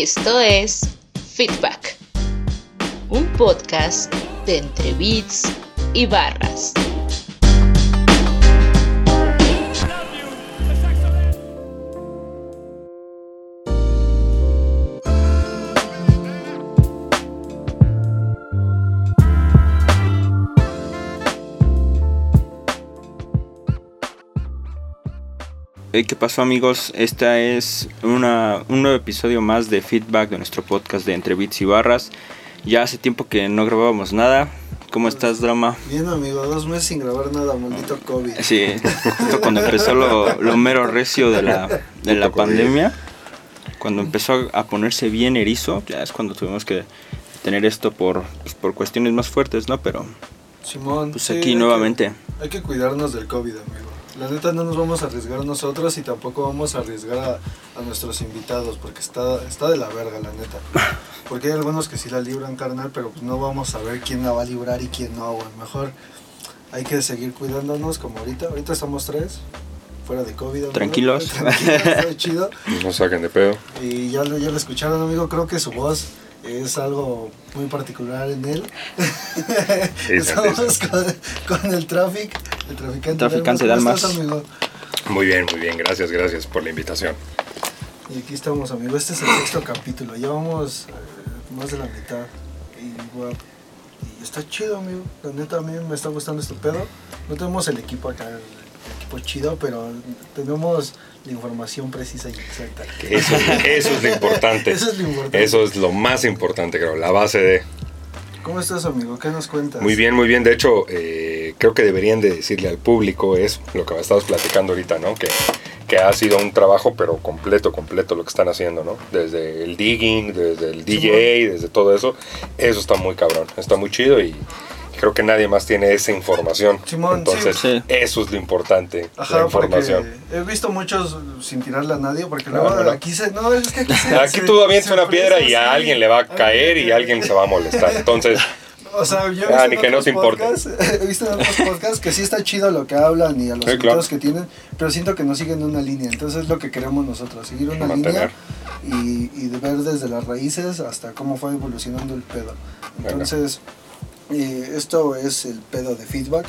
Esto es Feedback, un podcast de entre beats y barras. ¿Qué pasó amigos? Este es una, un nuevo episodio más de feedback de nuestro podcast de Entre Beats y Barras. Ya hace tiempo que no grabábamos nada. ¿Cómo estás, Drama? Bien, amigo, dos meses sin grabar nada, maldito COVID. Sí, justo cuando empezó lo, lo mero recio de la, de la pandemia, cuando empezó a ponerse bien erizo, ya es cuando tuvimos que tener esto por, pues, por cuestiones más fuertes, ¿no? Pero Simón, pues sí, aquí hay nuevamente. que- hay que cuidarnos del COVID, amigo. La neta no nos vamos a arriesgar nosotros y tampoco vamos a arriesgar a, a nuestros invitados porque está, está de la verga, la neta. Porque hay algunos que sí la libran, carnal, pero pues no vamos a ver quién la va a librar y quién no, güey. Mejor hay que seguir cuidándonos como ahorita. Ahorita estamos tres, fuera de COVID. amigo. Tranquilos. Tranquilos, está chido. No saquen de pedo. Y ya lo, ya lo escucharon, amigo. Creo que su voz es algo muy particular en él. Estamos con, con el tráfico, el traficante, Traficante ¿Cómo Dalmas. estás, amigo? Muy bien, muy bien. Gracias, gracias por la invitación. Y aquí estamos, amigo. Este es el sexto capítulo. Llevamos eh, más de la mitad. Y, bueno, y está chido, amigo. La neta, a mí me está gustando este pedo. No tenemos el equipo acá, el, el equipo chido, pero tenemos la información precisa y exacta. Eso, es- eso es lo importante. Eso es lo importante. Eso es lo más importante, creo. La base de... ¿Cómo estás, amigo? ¿Qué nos cuentas? Muy bien, muy bien. De hecho, eh, creo que deberían de decirle al público eso, lo que estabas platicando ahorita, ¿no? Que, que ha sido un trabajo, pero completo, completo lo que están haciendo, ¿no? Desde el digging, desde el DJ, desde todo eso. Eso está muy cabrón, está muy chido y creo que nadie más tiene esa información. Simón, Entonces, sí. eso es lo importante, la Ajá, información. he visto muchos sin tirarle a nadie, porque No, luego no, no. aquí se... No, es que aquí se... Aquí se- tú avientas una piedra y a sí. alguien le va a caer y alguien se va a molestar. Entonces, O sea, yo he Ah, visto que no podcasts- He visto en otros podcasts que sí está chido lo que hablan y a los Sí, invitados claro. que tienen, pero siento que no siguen una línea. Entonces es lo que queremos nosotros, seguir una Mantener. línea y, y ver desde las raíces hasta cómo fue evolucionando el pedo. Entonces, eh, esto es el pedo de feedback.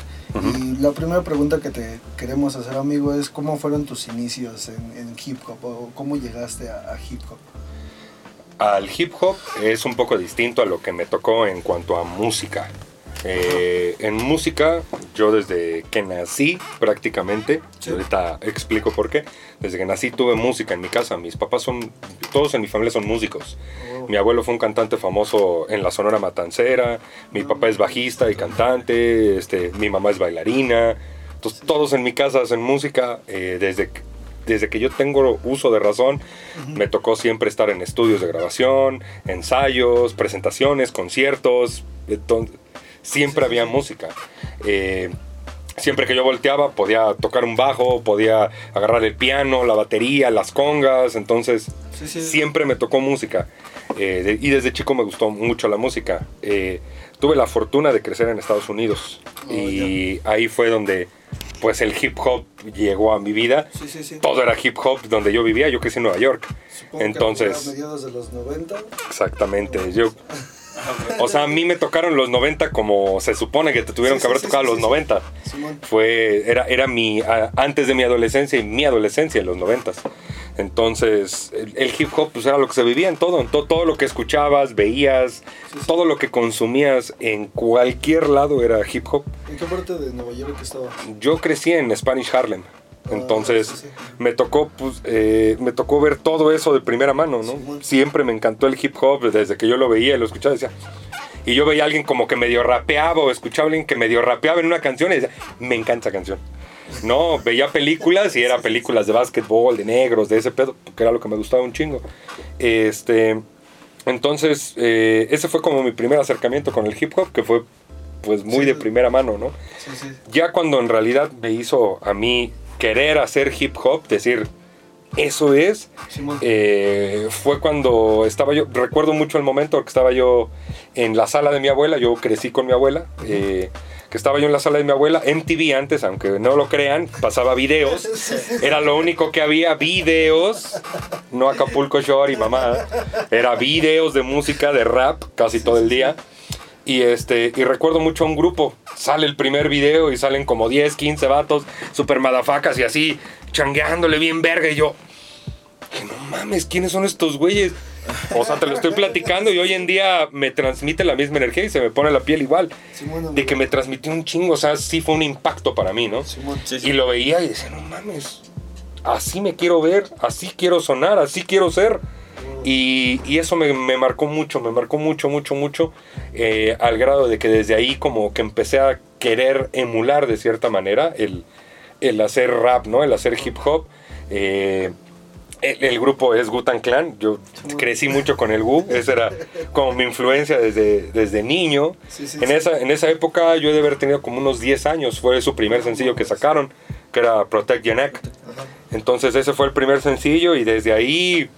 Y la primera pregunta que te queremos hacer, amigo, es cómo fueron tus inicios en, en hip hop o cómo llegaste a, a hip hop. al hip hop es un poco distinto a lo que me tocó en cuanto a música. Eh, en música, yo desde que nací prácticamente, Sí. ahorita explico por qué, desde que nací tuve música en mi casa, mis papás son, todos en mi familia son músicos. Oh. Mi abuelo fue un cantante famoso en la Sonora Matancera, mi papá es bajista y cantante, este, mi mamá es bailarina, entonces todos en mi casa hacen música eh, desde, que- desde que yo tengo uso de razón, me tocó siempre estar en estudios de grabación, ensayos, presentaciones, conciertos, entonces, siempre había música. Eh, siempre que yo volteaba podía tocar un bajo, podía agarrar el piano, la batería, las congas, entonces Sí, sí. siempre me tocó música. Eh, de- y desde chico me gustó mucho la música. Eh, tuve la fortuna de crecer en Estados Unidos Oh, y ahí fue donde pues el hip hop llegó a mi vida. Sí. Todo era hip hop donde yo vivía, yo crecí en Nueva York. Supongo Entonces- que a mediados de los 90. Exactamente. Yo, o sea, a mí me tocaron los 90 como se supone que te tuvieron Sí, que haber sí, tocado sí, los sí, 90. Simón. Fue, era, era mi, a- antes de mi adolescencia y mi adolescencia en los 90. Entonces, el, el hip hop pues era lo que se vivía en todo, en to- todo lo que escuchabas, veías, todo lo que consumías en cualquier lado era hip hop. ¿En qué parte de Nueva York estaba? Yo crecí en Spanish Harlem. Entonces sí, sí. me tocó pues, eh, me tocó ver todo eso de primera mano, ¿no? Siempre me encantó el hip hop desde que yo lo veía y lo escuchaba decía y yo veía a alguien como que medio rapeaba o escuchaba a alguien que medio rapeaba en una canción y decía, me encanta esa canción. No, veía películas y eran películas de básquetbol, de negros, de ese pedo, que era lo que me gustaba un chingo. Este, entonces, eh, ese fue como mi primer acercamiento con el hip hop, que fue pues muy Sí. de primera mano, ¿no? Sí, sí. ya cuando en realidad me hizo a mí querer hacer hip hop, decir, eso es, eh, fue cuando estaba yo, recuerdo mucho el momento que estaba yo en la sala de mi abuela, yo crecí con mi abuela, eh, que estaba yo en la sala de mi abuela, MTV antes, aunque no lo crean, pasaba videos, era lo único que había, videos, no Acapulco Shore y mamá, era videos de música, de rap, casi todo el día. Y, este, y recuerdo mucho a un grupo. Sale el primer video y salen como 10, 15 vatos, super madafacas y así, changueándole bien verga. Y yo, que no mames, ¿quiénes son estos güeyes? O sea, te lo estoy platicando y hoy en día me transmite la misma energía y se me pone la piel igual. De que me transmitió un chingo, o sea, sí fue un impacto para mí, ¿no? Y lo veía y decía, no mames, así me quiero ver, así quiero sonar, así quiero ser. Y, y eso me, me marcó mucho, me marcó mucho, mucho, mucho, eh, al grado de que desde ahí como que empecé a querer emular de cierta manera el, el hacer rap, ¿no? El hacer hip hop. Eh, el, el grupo es Gutan Clan, yo crecí mucho con el Wu, esa era como mi influencia desde, desde niño. Sí, sí, en, sí. esa, en esa época yo he de haber tenido como unos 10 años, fue su primer sencillo que sacaron, que era Protect Your Neck. Entonces ese fue el primer sencillo y desde ahí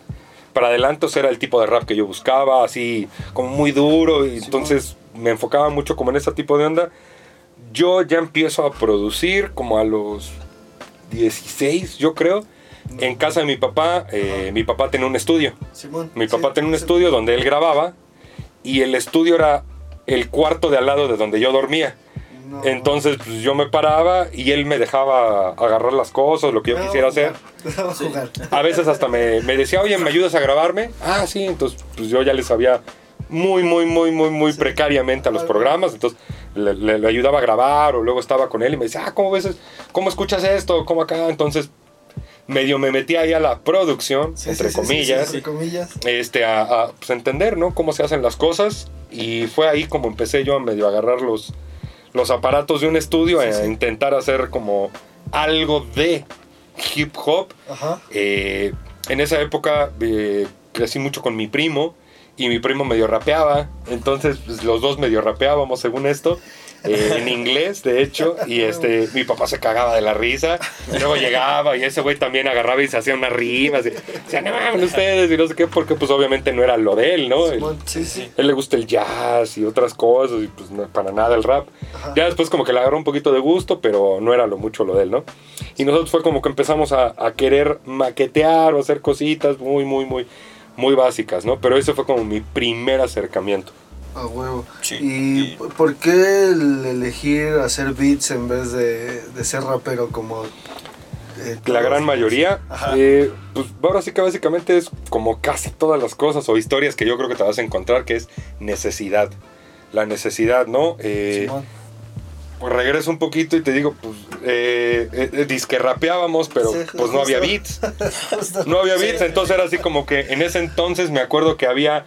para adelante era el tipo de rap que yo buscaba, así como muy duro y entonces me enfocaba mucho como en ese tipo de onda. Yo ya empiezo a producir como a los 16, yo creo. En casa de mi papá, eh, mi papá tenía un estudio. Simón. Mi papá Sí, tenía un estudio donde él grababa y el estudio era el cuarto de al lado de donde yo dormía. No. Entonces pues, yo me paraba y él me dejaba agarrar las cosas, lo que yo quisiera hacer. A veces hasta me, me decía, oye, ¿me ayudas a grabarme? Ah, sí, entonces pues yo ya le sabía muy, muy, muy, muy, muy Sí. precariamente a los programas, entonces le, le- le ayudaba a grabar o luego estaba con él y me decía, ah, ¿cómo ves? ¿Cómo escuchas esto? ¿Cómo acá? Entonces medio me metí ahí a la producción, Sí, entre comillas, entre comillas. este, a, a, pues, entender, ¿no? Cómo se hacen las cosas y fue ahí como empecé yo a medio agarrar los, los aparatos de un estudio, Sí, a sí. intentar hacer como algo de hip hop. Ajá. Eh, en esa época eh, crecí mucho con mi primo y mi primo medio rapeaba, entonces pues, los dos medio rapeábamos según esto. Eh, en inglés, de hecho, y este, mi papá se cagaba de la risa, y luego llegaba y ese güey también agarraba y se hacía unas rimas, y decía, no mames ustedes, y no sé qué, porque pues obviamente no era lo de él, ¿no? Sí, sí. él le gusta el jazz y otras cosas, y pues no, para nada el rap. Ajá. Ya después como que le agarró un poquito de gusto, pero no era lo mucho lo de él, ¿no? Y nosotros fue como que empezamos a, a querer maquetear o hacer cositas muy, muy, muy, muy básicas, ¿no? Pero ese fue como mi primer acercamiento. A huevo. Sí. ¿Y Y- por qué el elegir hacer beats en vez de, de ser rapero como... eh, La gran mayoría, eh, pues ahora sí que básicamente es como casi todas las cosas o historias que yo creo que te vas a encontrar, que es necesidad. La necesidad, ¿no? Eh. Pues regreso un poquito y te digo, pues, eh, eh, disque rapeábamos, pero Sí, pues no había beats. No había beats, entonces era así como que en ese entonces me acuerdo que había...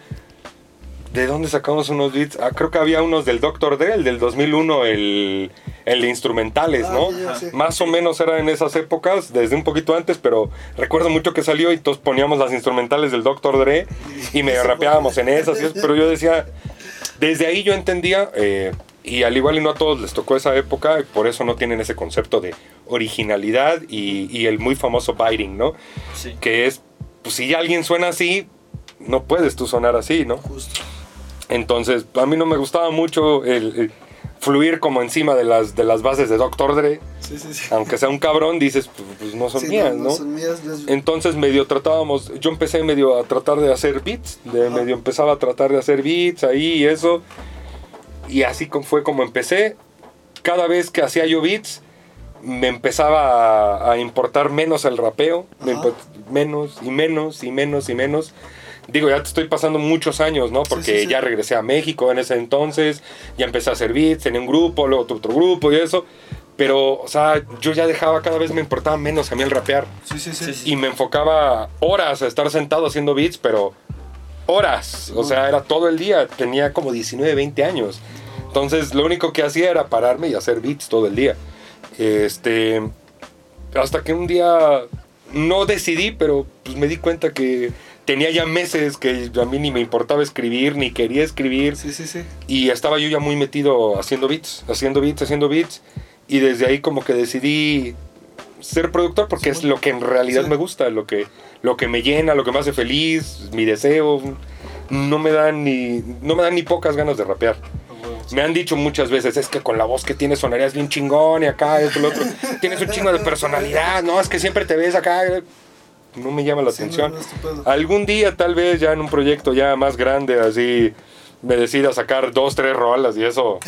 ¿De dónde sacamos unos beats? Ah, creo que había unos del Dr. Dre, el del 2001, el, el de instrumentales, Ah, ¿no? sí. Más o menos era en esas épocas, desde un poquito antes, pero recuerdo mucho que salió y todos poníamos las instrumentales del Dr. Dre y medio rapeábamos en esas, pero yo decía, desde ahí yo entendía, eh, y al igual y no a todos les tocó esa época, y por eso no tienen ese concepto de originalidad y, y el muy famoso biting, ¿no? Sí. Que es, pues si alguien suena así, no puedes tú sonar así, ¿no? Justo. Entonces, a mí no me gustaba mucho el, el fluir como encima de las, de las bases de Dr. Dre, Sí, sí, sí. aunque sea un cabrón, dices, pues, pues no son mías, ¿no? son mías. las- Entonces medio tratábamos, yo empecé medio a tratar de hacer beats, de medio empezaba a tratar de hacer beats ahí y eso. Y así fue como empecé. Cada vez que hacía yo beats, me empezaba a, a importar menos el rapeo, me menos y menos y menos y menos. Digo, ya te estoy pasando muchos años, ¿no? Porque sí, sí. ya regresé a México en ese entonces, ya empecé a hacer beats, tenía un grupo, luego otro, otro grupo y eso. Pero, o sea, yo ya dejaba, cada vez me importaba menos a mí el rapear Sí, sí, sí. Sí, sí. y me enfocaba horas a estar sentado haciendo beats, pero horas, o sea, era todo el día, tenía como 19, 20 años. Entonces, lo único que hacía era pararme y hacer beats todo el día. Este, hasta que un día no decidí, pero pues me di cuenta que tenía ya meses que a mí ni me importaba escribir, ni quería escribir. Sí, sí, sí. Y estaba yo ya muy metido haciendo beats, haciendo beats, haciendo beats. Y desde ahí como que decidí ser productor porque es lo que en realidad Sí. me gusta, lo que, lo que me llena, lo que me hace feliz, mi deseo. No me dan ni, no me dan ni pocas ganas de rapear. Me han dicho muchas veces, es que con la voz que tienes sonarías bien chingón y acá, esto, lo otro. Tienes un chingo de personalidad, no, es que siempre te ves acá. No me llama la Sí, atención. no. Algún día, tal vez, ya en un proyecto ya más grande, así, me decida sacar dos, tres rolas y eso.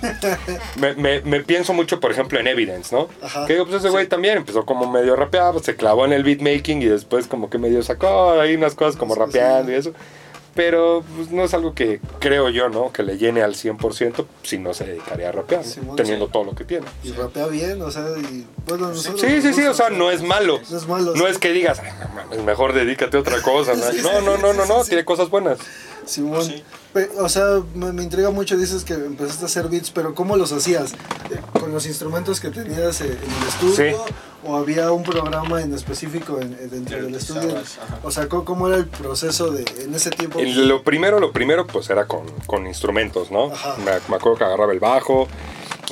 me, me- me pienso mucho, por ejemplo, en Evidence, ¿no? Ajá. Que pues ese güey también empezó como medio rapeado, se clavó en el beatmaking y después como que medio sacó ahí unas cosas como rapeando y eso. Pero pues, no es algo que creo yo, ¿no? Que le llene al 100% si no se dedicaría a rapear, teniendo sí. todo lo que tiene. Y rapea bien, o sea, y bueno, nosotros Sí, sí, sí, gusta, o sea, no es malo. No es malo. No sí. es que digas, "Ay, no mames, mejor dedícate a otra cosa. ¿no? Sí, No, no, no, no, sí, no, sí. tiene cosas buenas. Simón. Sí. O sea, me, me intriga mucho, dices que empezaste a hacer beats, pero ¿cómo los hacías? Eh, ¿Con los instrumentos que tenías eh, en el estudio? Sí. ¿O había un programa en específico en- dentro del estudio? O sea, ¿cómo, cómo era el proceso de en ese tiempo? Lo primero, lo primero, pues era con, con instrumentos, ¿no? Me, me acuerdo que agarraba el bajo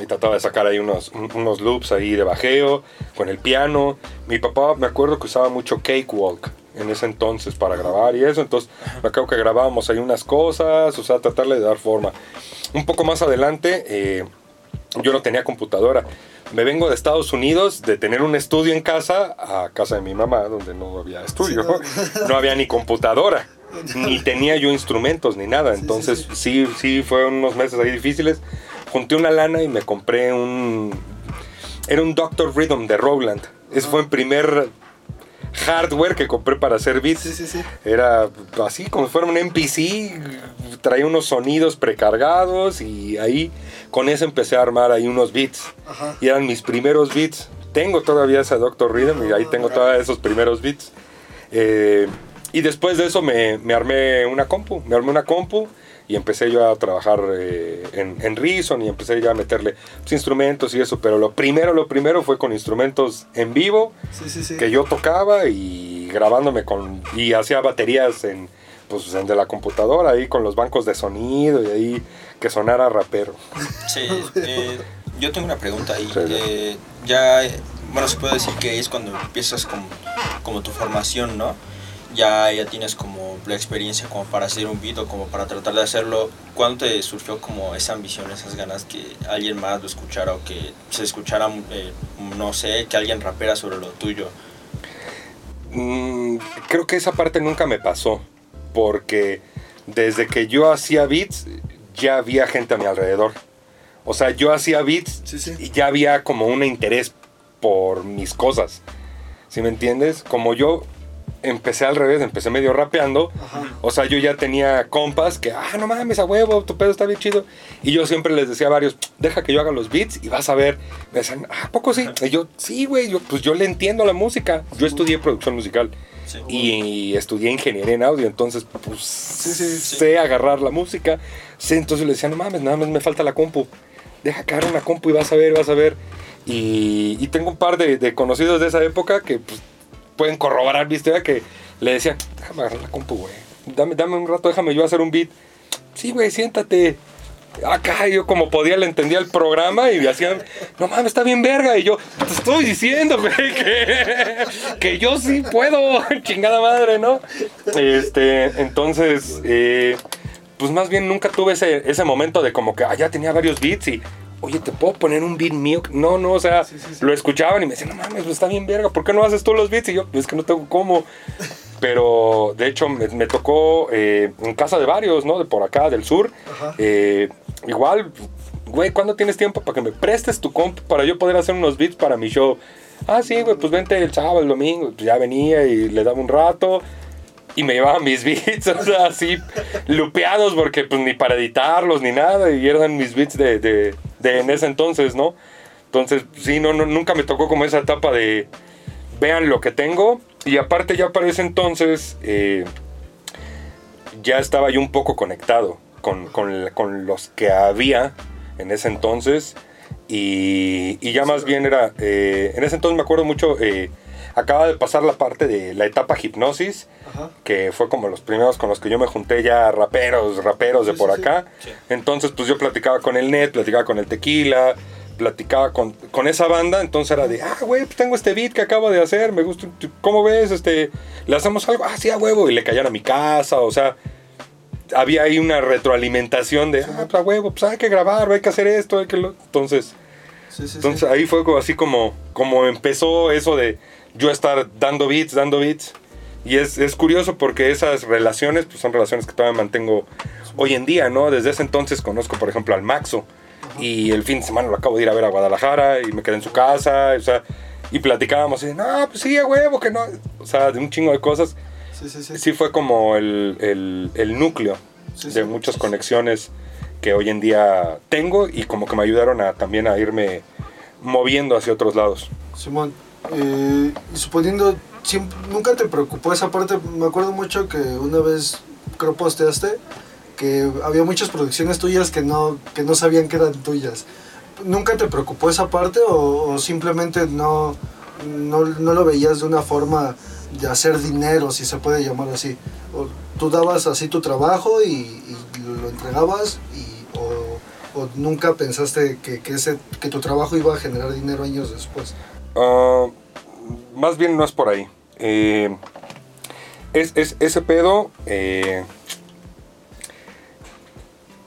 y trataba de sacar ahí unos, un- unos loops ahí de bajeo, con el piano. Mi papá, me acuerdo que usaba mucho Cakewalk en ese entonces para grabar y eso, entonces me acuerdo que grabábamos ahí unas cosas, o sea, tratarle de dar forma. Un poco más adelante, eh, yo no tenía computadora. Me vengo de Estados Unidos de tener un estudio en casa a casa de mi mamá, donde no había estudio. Sí, no. había ni computadora, ni tenía yo instrumentos ni nada. Sí, Entonces, sí, sí, sí, fueron unos meses ahí difíciles. Junté una lana y me compré un. Era un Doctor Rhythm de Rowland. Ese fue el primer hardware que compré para hacer beats. Sí, sí, sí. Era así como si fuera un NPC, traía unos sonidos precargados y ahí con eso empecé a armar ahí unos beats. Ajá. Y eran mis primeros beats. Tengo todavía ese Doctor Rhythm y ahí tengo todos esos primeros beats. Eh, y después de eso me, me armé una compu, me armé una compu y empecé yo a trabajar eh, en, en Reason y empecé ya a meterle pues, instrumentos y eso. Pero lo primero, lo primero fue con instrumentos en vivo Sí, sí, sí. que yo tocaba y grabándome con y hacía baterías en pues en de la computadora ahí con los bancos de sonido y ahí que sonara rapero. Sí, eh, yo tengo una pregunta ahí. Sí. Eh, ya, bueno, se puede decir que es cuando empiezas como, como tu formación, ¿no? Ya, ya tienes como la experiencia como para hacer un beat o como para tratar de hacerlo. ¿Cuándo te surgió como esa ambición, esas ganas que alguien más lo escuchara o que se escuchara, eh, no sé, que alguien rapera sobre lo tuyo? Mm, creo que esa parte nunca me pasó porque desde que yo hacía beats ya había gente a mi alrededor. O sea, yo hacía beats Sí, sí. y ya había como un interés por mis cosas. ¿Sí me entiendes? Como yo empecé al revés, empecé medio rapeando. Ajá. O sea, yo ya tenía compas que, ah, no mames, a huevo, tu pedo está bien chido. Y yo siempre les decía a varios, deja que yo haga los beats y vas a ver. Me decían, ah, ¿a poco sí? Y yo, sí, güey, yo, pues yo le entiendo la música. Yo estudié producción musical Sí. y estudié ingeniería en audio, entonces, pues, sí, sé agarrar la música. Entonces le decía, no mames, nada más me falta la compu. Deja caer una compu y vas a ver, vas a ver. Y, y tengo un par de, de conocidos de esa época que pues, pueden corroborar mi historia que le decían, déjame agarrar la compu, güey. Dame, dame un rato, déjame yo hacer un beat. Sí, güey, siéntate. Acá yo como podía le entendía el programa y me hacían, no mames, está bien verga. Y yo, te estoy diciendo, güey, que, que yo sí puedo, chingada madre, ¿no? Este, entonces, eh, pues más bien nunca tuve ese, ese momento de como que, ah, ya tenía varios beats y, oye, ¿te puedo poner un beat mío? No, no, o sea, Sí, sí, sí. lo escuchaban y me decían, no mames, pues está bien verga, ¿por qué no haces tú los beats? Y yo, "Pues es que no tengo cómo. Pero de hecho me, me tocó eh, en casa de varios, ¿no? De por acá, del sur. Ajá. Eh, igual, güey, ¿cuándo tienes tiempo para que me prestes tu comp para yo poder hacer unos beats para mi show? Ah, sí, güey, pues vente el sábado, el domingo. Pues ya venía y le daba un rato. Y me llevaban mis beats, o sea, así, lupeados, porque pues ni para editarlos ni nada. Y eran mis beats de, de, de en ese entonces, ¿no? Entonces, sí, no, no, nunca me tocó como esa etapa de vean lo que tengo. Y aparte ya para ese entonces eh, ya estaba yo un poco conectado con, con- con los que había en ese entonces. Y, y ya más bien era, eh, en ese entonces me acuerdo mucho, eh, acaba de pasar la parte de la etapa hipnosis, Ajá. que fue como los primeros con los que yo me junté ya raperos, raperos de por sí, acá. Sí. Entonces pues yo platicaba con el Net, platicaba con el Tequila, platicaba con, con esa banda, entonces era de, ah, güey, pues tengo este beat que acabo de hacer, me gusta, ¿cómo ves? Este, ¿Le hacemos algo? Ah, sí, a huevo, y le caían a mi casa, o sea, había ahí una retroalimentación de, ah, pues a huevo, pues hay que grabar, hay que hacer esto, hay que lo... Entonces, Sí, sí, entonces sí. ahí fue así como, como empezó eso de yo estar dando beats, dando beats. Y es, es curioso porque esas relaciones pues son relaciones que todavía mantengo hoy en día, ¿no? Desde ese entonces conozco, por ejemplo, al Maxo. Y el fin de semana lo acabo de ir a ver a Guadalajara y me quedé en su casa. O sea, y platicábamos y, no, pues sí, a huevo, que no. O sea, de un chingo de cosas. Sí, sí, sí. Sí fue como el, el- el núcleo de muchas conexiones que hoy en día tengo y como que me ayudaron a, también a irme moviendo hacia otros lados. Simón, eh, suponiendo, siempre- nunca te preocupó esa parte. Me acuerdo mucho que una vez creo posteaste que había muchas producciones tuyas que no, que no sabían que eran tuyas. ¿Nunca te preocupó esa parte o, o simplemente no, no, no lo veías de una forma de hacer dinero, si se puede llamar así? O tú dabas así tu trabajo y, y lo entregabas y, o, o nunca pensaste que, que, ese, que tu trabajo iba a generar dinero años después. Ah, más bien no es por ahí. Eh, es, es- ese pedo, eh,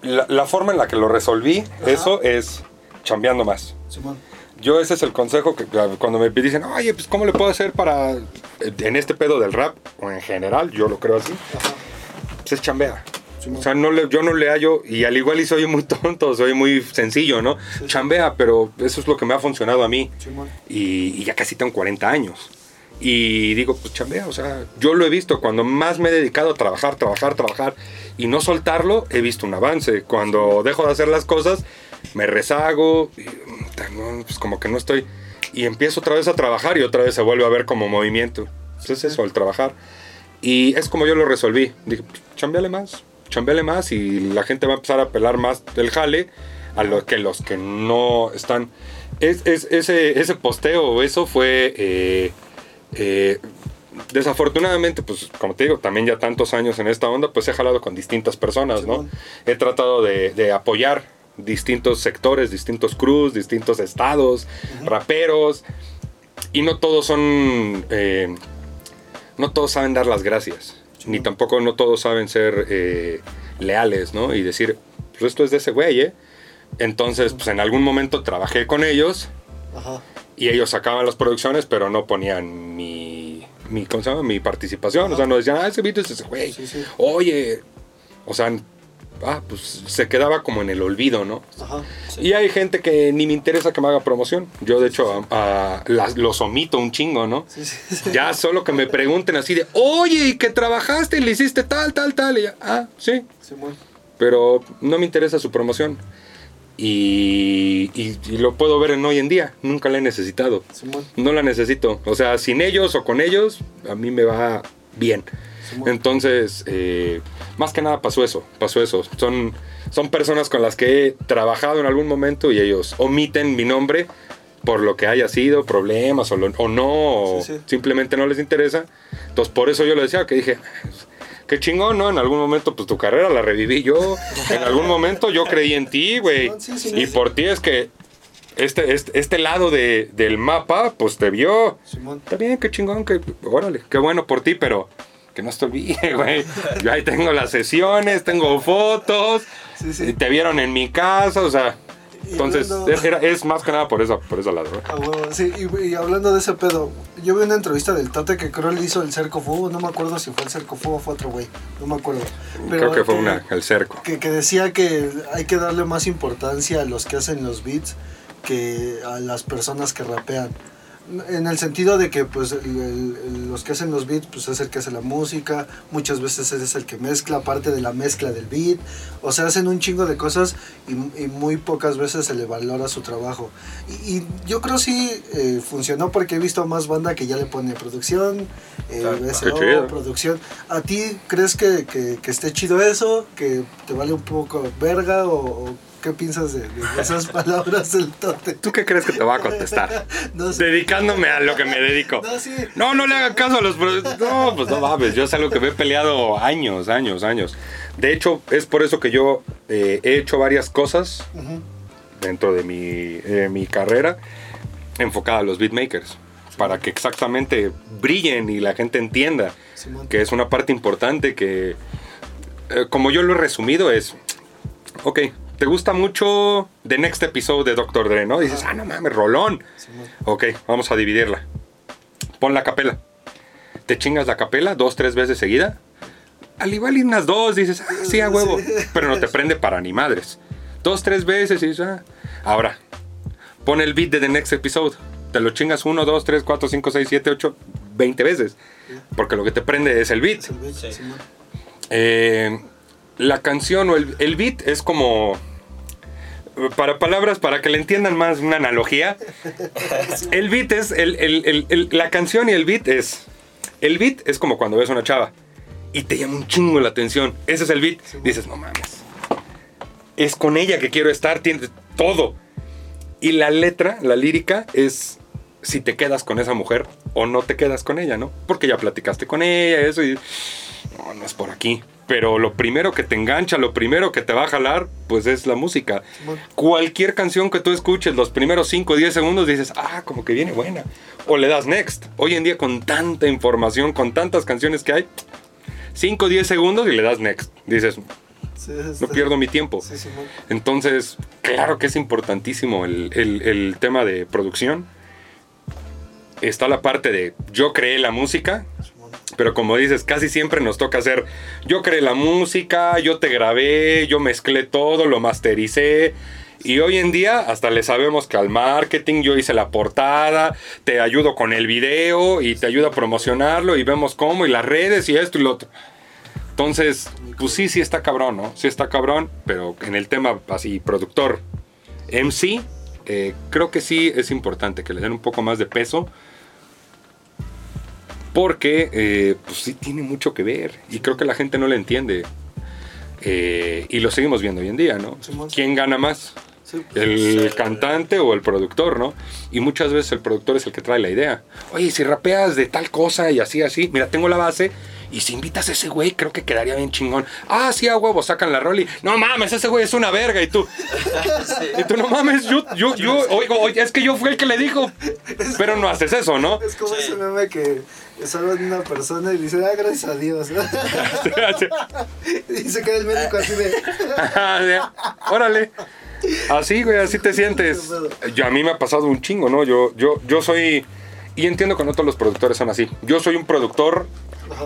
la, la forma en la que lo resolví, Ajá. eso es chambeando más. Simón. Yo ese es el consejo que cuando me dicen, oye, pues ¿cómo le puedo hacer para, en este pedo del rap, o en general, yo lo creo así, Ajá. pues es chambea. Simón. O sea, no le, yo no le hallo, y al igual y soy muy tonto, soy muy sencillo, ¿no? Sí. Chambea, pero eso es lo que me ha funcionado a mí y, y ya casi tengo 40 años. Y digo, pues chambea, o sea, yo lo he visto, cuando más me he dedicado a trabajar, trabajar, trabajar y no soltarlo, he visto un avance. Cuando dejo de hacer las cosas, me rezago, y, pues como que no estoy, y empiezo otra vez a trabajar y otra vez se vuelve a ver como movimiento. Pues es eso, el trabajar. Y es como yo lo resolví. Dije, pues, chambeale más, chambeale más y la gente va a empezar a pelar más del jale a lo que los que no están. Es, es- ese, ese posteo, eso fue. eh, eh, desafortunadamente, pues como te digo, también ya tantos años en esta onda, pues he jalado con distintas personas, ¿no? He tratado de, de apoyar distintos sectores, distintos crews, distintos estados, raperos, y no todos son, eh, no todos saben dar las gracias, ni tampoco no todos saben ser eh, leales, ¿no? Y decir, pues esto es de ese güey, ¿eh? Entonces, pues en algún momento trabajé con ellos Ajá. y ellos sacaban las producciones, pero no ponían mi, mi, ¿cómo se llama? mi participación. O sea, no decían, ah, ese beat es ese güey. Sí, sí. Oye, o sea, ah, pues se quedaba como en el olvido, ¿no? Ajá. Y hay gente que ni me interesa que me haga promoción. Yo, de hecho, a- a- las- los omito un chingo, ¿no? Sí, sí, sí. Ya solo que me pregunten así de, oye, ¿y que trabajaste y le hiciste tal, tal, tal? Y ya, ah, sí, pero no me interesa su promoción. Y, y- y lo puedo ver en hoy en día, nunca la he necesitado. Simón. No la necesito. O sea, sin ellos o con ellos, a mí me va bien. Entonces, eh, más que nada pasó eso, pasó eso. Son, son personas con las que he trabajado en algún momento y ellos omiten mi nombre por lo que haya sido, problemas o, lo- o no, o Sí, sí. simplemente no les interesa. Entonces, por eso yo lo decía, que dije, qué chingón, ¿no? En algún momento, pues tu carrera la reviví yo. En algún momento yo creí en ti, güey. Sí, Y por ti es que este, este, este lado de- del mapa, pues te vio. Simón. Está bien, qué chingón, que, órale, qué bueno por ti, pero que no se te olvide, güey. Yo ahí tengo las sesiones, tengo fotos, Sí, sí. te vieron en mi casa, o sea. Entonces, hablando- era- es más que nada por eso, por ese lado, güey. Ah, huevo, sí, y, y hablando de ese pedo, yo vi una entrevista del Tate que creo él hizo el Cerco Fuego, no me acuerdo si fue el Cerco Fuego o fue otro güey, no me acuerdo. Creo que fue una, el cerco. Que, que decía que hay que darle más importancia a los que hacen los beats que a las personas que rapean. En el sentido de que pues el- el- los que hacen los beats pues es el que hace la música, muchas veces es el que mezcla, parte de la mezcla del beat, o sea, hacen un chingo de cosas y, y muy pocas veces se le valora su trabajo. Y, y yo creo sí eh, funcionó porque he visto más banda que ya le pone producción, eh, BSO, chido. producción. ¿A ti crees que, que- que esté chido eso? ¿Que te vale un poco verga? ¿O, o qué piensas de, de esas palabras del tote? ¿Tú qué crees que te va a contestar? No sé. Dedicándome a lo que me dedico. No, sí. No, no le hagan caso a los... No, pues no mames, yo es algo que me he peleado años, años, años. De hecho, es por eso que yo eh, he hecho varias cosas dentro de mi, eh, mi carrera enfocada a los beatmakers. Para que exactamente brillen y la gente entienda Simón. que es una parte importante que eh, como yo lo he resumido, es, ok, te gusta mucho The Next Episode de Doctor Dre, ¿no? Dices, ah, no mames, rolón. Simón. Ok, vamos a dividirla. Pon la capela. Te chingas la capela dos, tres veces seguida. Al igual y unas dos, dices, ah, sí, a huevo. Pero no te prende para ni madres. Dos, tres veces y dices, ah. Ahora, pon el beat de The Next Episode. Te lo chingas uno, dos, tres, cuatro, cinco, seis, siete, ocho, veinte veces. Porque lo que te prende es el beat. Sí. Eh, la canción o el, el beat es como. Para palabras, para que le entiendan más una analogía. El beat es. el- el- la canción y el beat es. El beat es como cuando ves a una chava y te llama un chingo la atención. Ese es el beat. Dices, no mames. Es con ella que quiero estar, tiene todo. Y la letra, la lírica, es si te quedas con esa mujer o no te quedas con ella, ¿no? Porque ya platicaste con ella, eso y. No, no es por aquí. Pero lo primero que te engancha, lo primero que te va a jalar, pues es la música. Cualquier canción que tú escuches, los primeros 5 o 10 segundos, dices, ah, como que viene buena. O le das next. Hoy en día, con tanta información, con tantas canciones que hay, 5 o 10 segundos y le das next. Dices, Sí, no está- pierdo mi tiempo. Sí. Entonces, claro que es importantísimo el, el- el tema de producción. Está la parte de yo creé la música. Pero como dices, casi siempre nos toca hacer, yo creé la música, yo te grabé, yo mezclé todo, lo mastericé. Y hoy en día hasta le sabemos que al marketing yo hice la portada, te ayudo con el video y te ayudo a promocionarlo y vemos cómo y las redes y esto y lo otro. Entonces, pues sí, sí está cabrón, ¿no? Sí está cabrón, pero en el tema así, productor, MC, eh, creo que sí es importante que le den un poco más de peso. Porque, eh, pues sí tiene mucho que ver. Y creo que la gente no le entiende. Eh, y lo seguimos viendo hoy en día, ¿no? ¿Quién gana más? El cantante o el productor, ¿no? Y muchas veces el productor es el que trae la idea. Oye, si rapeas de tal cosa y así, así, mira, tengo la base. Y si invitas a ese güey, creo que quedaría bien chingón. Ah, sí, a huevo, sacan la rol y. No mames, ese güey es una verga. Y tú. Y tú, no mames, yo, yo, yo, oigo, oye, es que yo fui el que le dijo. Pero no haces eso, ¿no? Es como Sí. ese meme que salvan a una persona y dice, ah, gracias a Dios. y se queda el médico así de. Órale. Así, güey, así te sientes. Yo, a mí me ha pasado un chingo, ¿no? Yo, yo, yo soy. Y entiendo que no todos los productores son así. Yo soy un productor Ajá.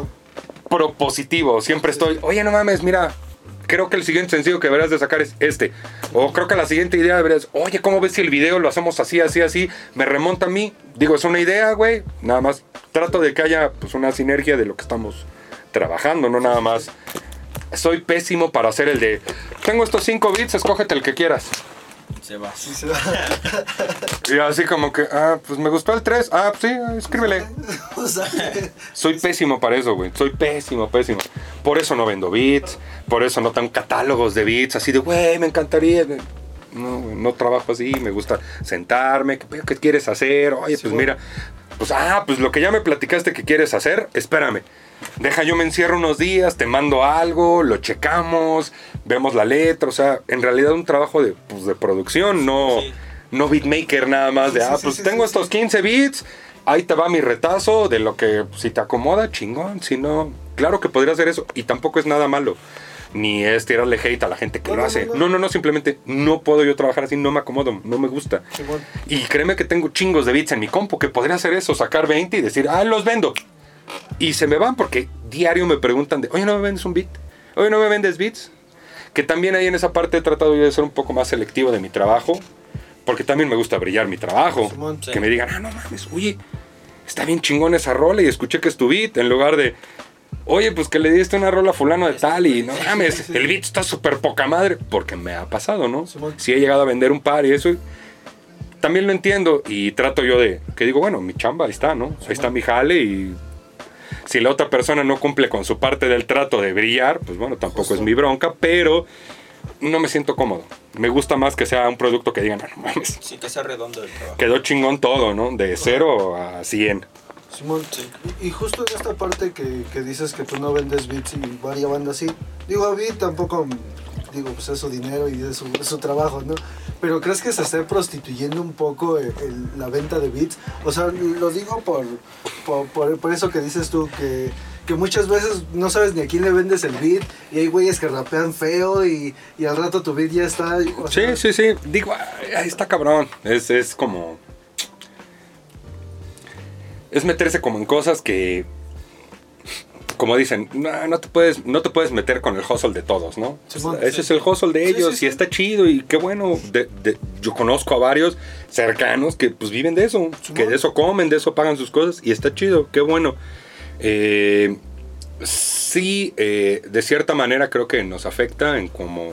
Propositivo. Siempre estoy, oye, no mames, mira, creo que el siguiente sencillo que deberías de sacar es este. O creo que la siguiente idea deberías, oye, ¿cómo ves si el video lo hacemos así, así, así? Me remonta a mí. Digo, es una idea, güey. Nada más trato de que haya pues, una sinergia de lo que estamos trabajando, no nada más. Soy pésimo para hacer el de, tengo estos cinco bits, escógete el que quieras. Se va. Sí, se va. Y así como que, ah, pues me gustó el 3, ah, pues sí, escríbele. o sea, Soy pésimo para eso, güey. Soy pésimo, pésimo. Por eso no vendo beats. Por eso no tengo catálogos de beats así de, güey, me encantaría. No, güey, no trabajo así. Me gusta sentarme. ¿Qué, qué quieres hacer? Oye, pues bueno. mira. Pues, ah, pues lo que ya me platicaste que quieres hacer, espérame. Deja, yo me encierro unos días, te mando algo, lo checamos, vemos la letra. O sea, en realidad un trabajo de, pues, de producción, no, Sí. no beatmaker nada más de, Sí, ah, sí, pues tengo estos sí. 15 beats, ahí te va mi retazo de lo que si te acomoda, chingón, si no, claro que podría hacer eso y tampoco es nada malo. Ni es tirarle hate a la gente que No, lo hace. no, no. No, no, no, simplemente no puedo yo trabajar así, no me acomodo, no me gusta. Y créeme que tengo chingos de beats en mi compu que podría hacer eso, sacar 20 y decir, ah, los vendo. Y se me van porque diario me preguntan de, oye, ¿no me vendes un beat? Oye, ¿no me vendes beats? Que también ahí en esa parte he tratado yo de ser un poco más selectivo de mi trabajo, porque también me gusta brillar mi trabajo. Que me digan, ah, no mames, oye, está bien chingón esa rola y escuché que es tu beat, en lugar de, oye, pues que le diste una rola a fulano de tal y no mames, el beat está súper poca madre, porque me ha pasado, ¿no? Si he llegado a vender un par y eso, también lo entiendo y trato yo de, que digo, bueno, mi chamba ahí está, ¿no? Ahí está mi jale y si la otra persona no cumple con su parte del trato de brillar, pues bueno, tampoco Justo. es mi bronca, pero no me siento cómodo. Me gusta más que sea un producto que digan, "Ah, no mames, Sí, que sea redondo el trabajo. quedó chingón todo, ¿no? De 0 a 100. Simón, y, y justo en esta parte que, que dices que tú no vendes beats y varia banda así, digo, a beat tampoco, digo, pues es su dinero y es su, es su trabajo, ¿no? Pero ¿crees que se esté prostituyendo un poco la venta de beats? O sea, lo digo por, por, por- eso que dices tú, que, que muchas veces no sabes ni a quién le vendes el beat y hay güeyes que rapean feo y, y al rato tu beat ya está. Sí, sí, sí. Digo, ahí está cabrón. Es, es como. Es meterse como en cosas que. Como dicen, no, no te puedes, no te puedes meter con el hustle de todos, ¿no? Simón, Ese sí. es el hustle de Sí, ellos sí, y sí. está chido y qué bueno. De- de- yo conozco a varios cercanos que pues viven de eso, que de eso comen, de eso pagan sus cosas y está chido, qué bueno. Eh, sí, eh, de cierta manera creo que nos afecta en como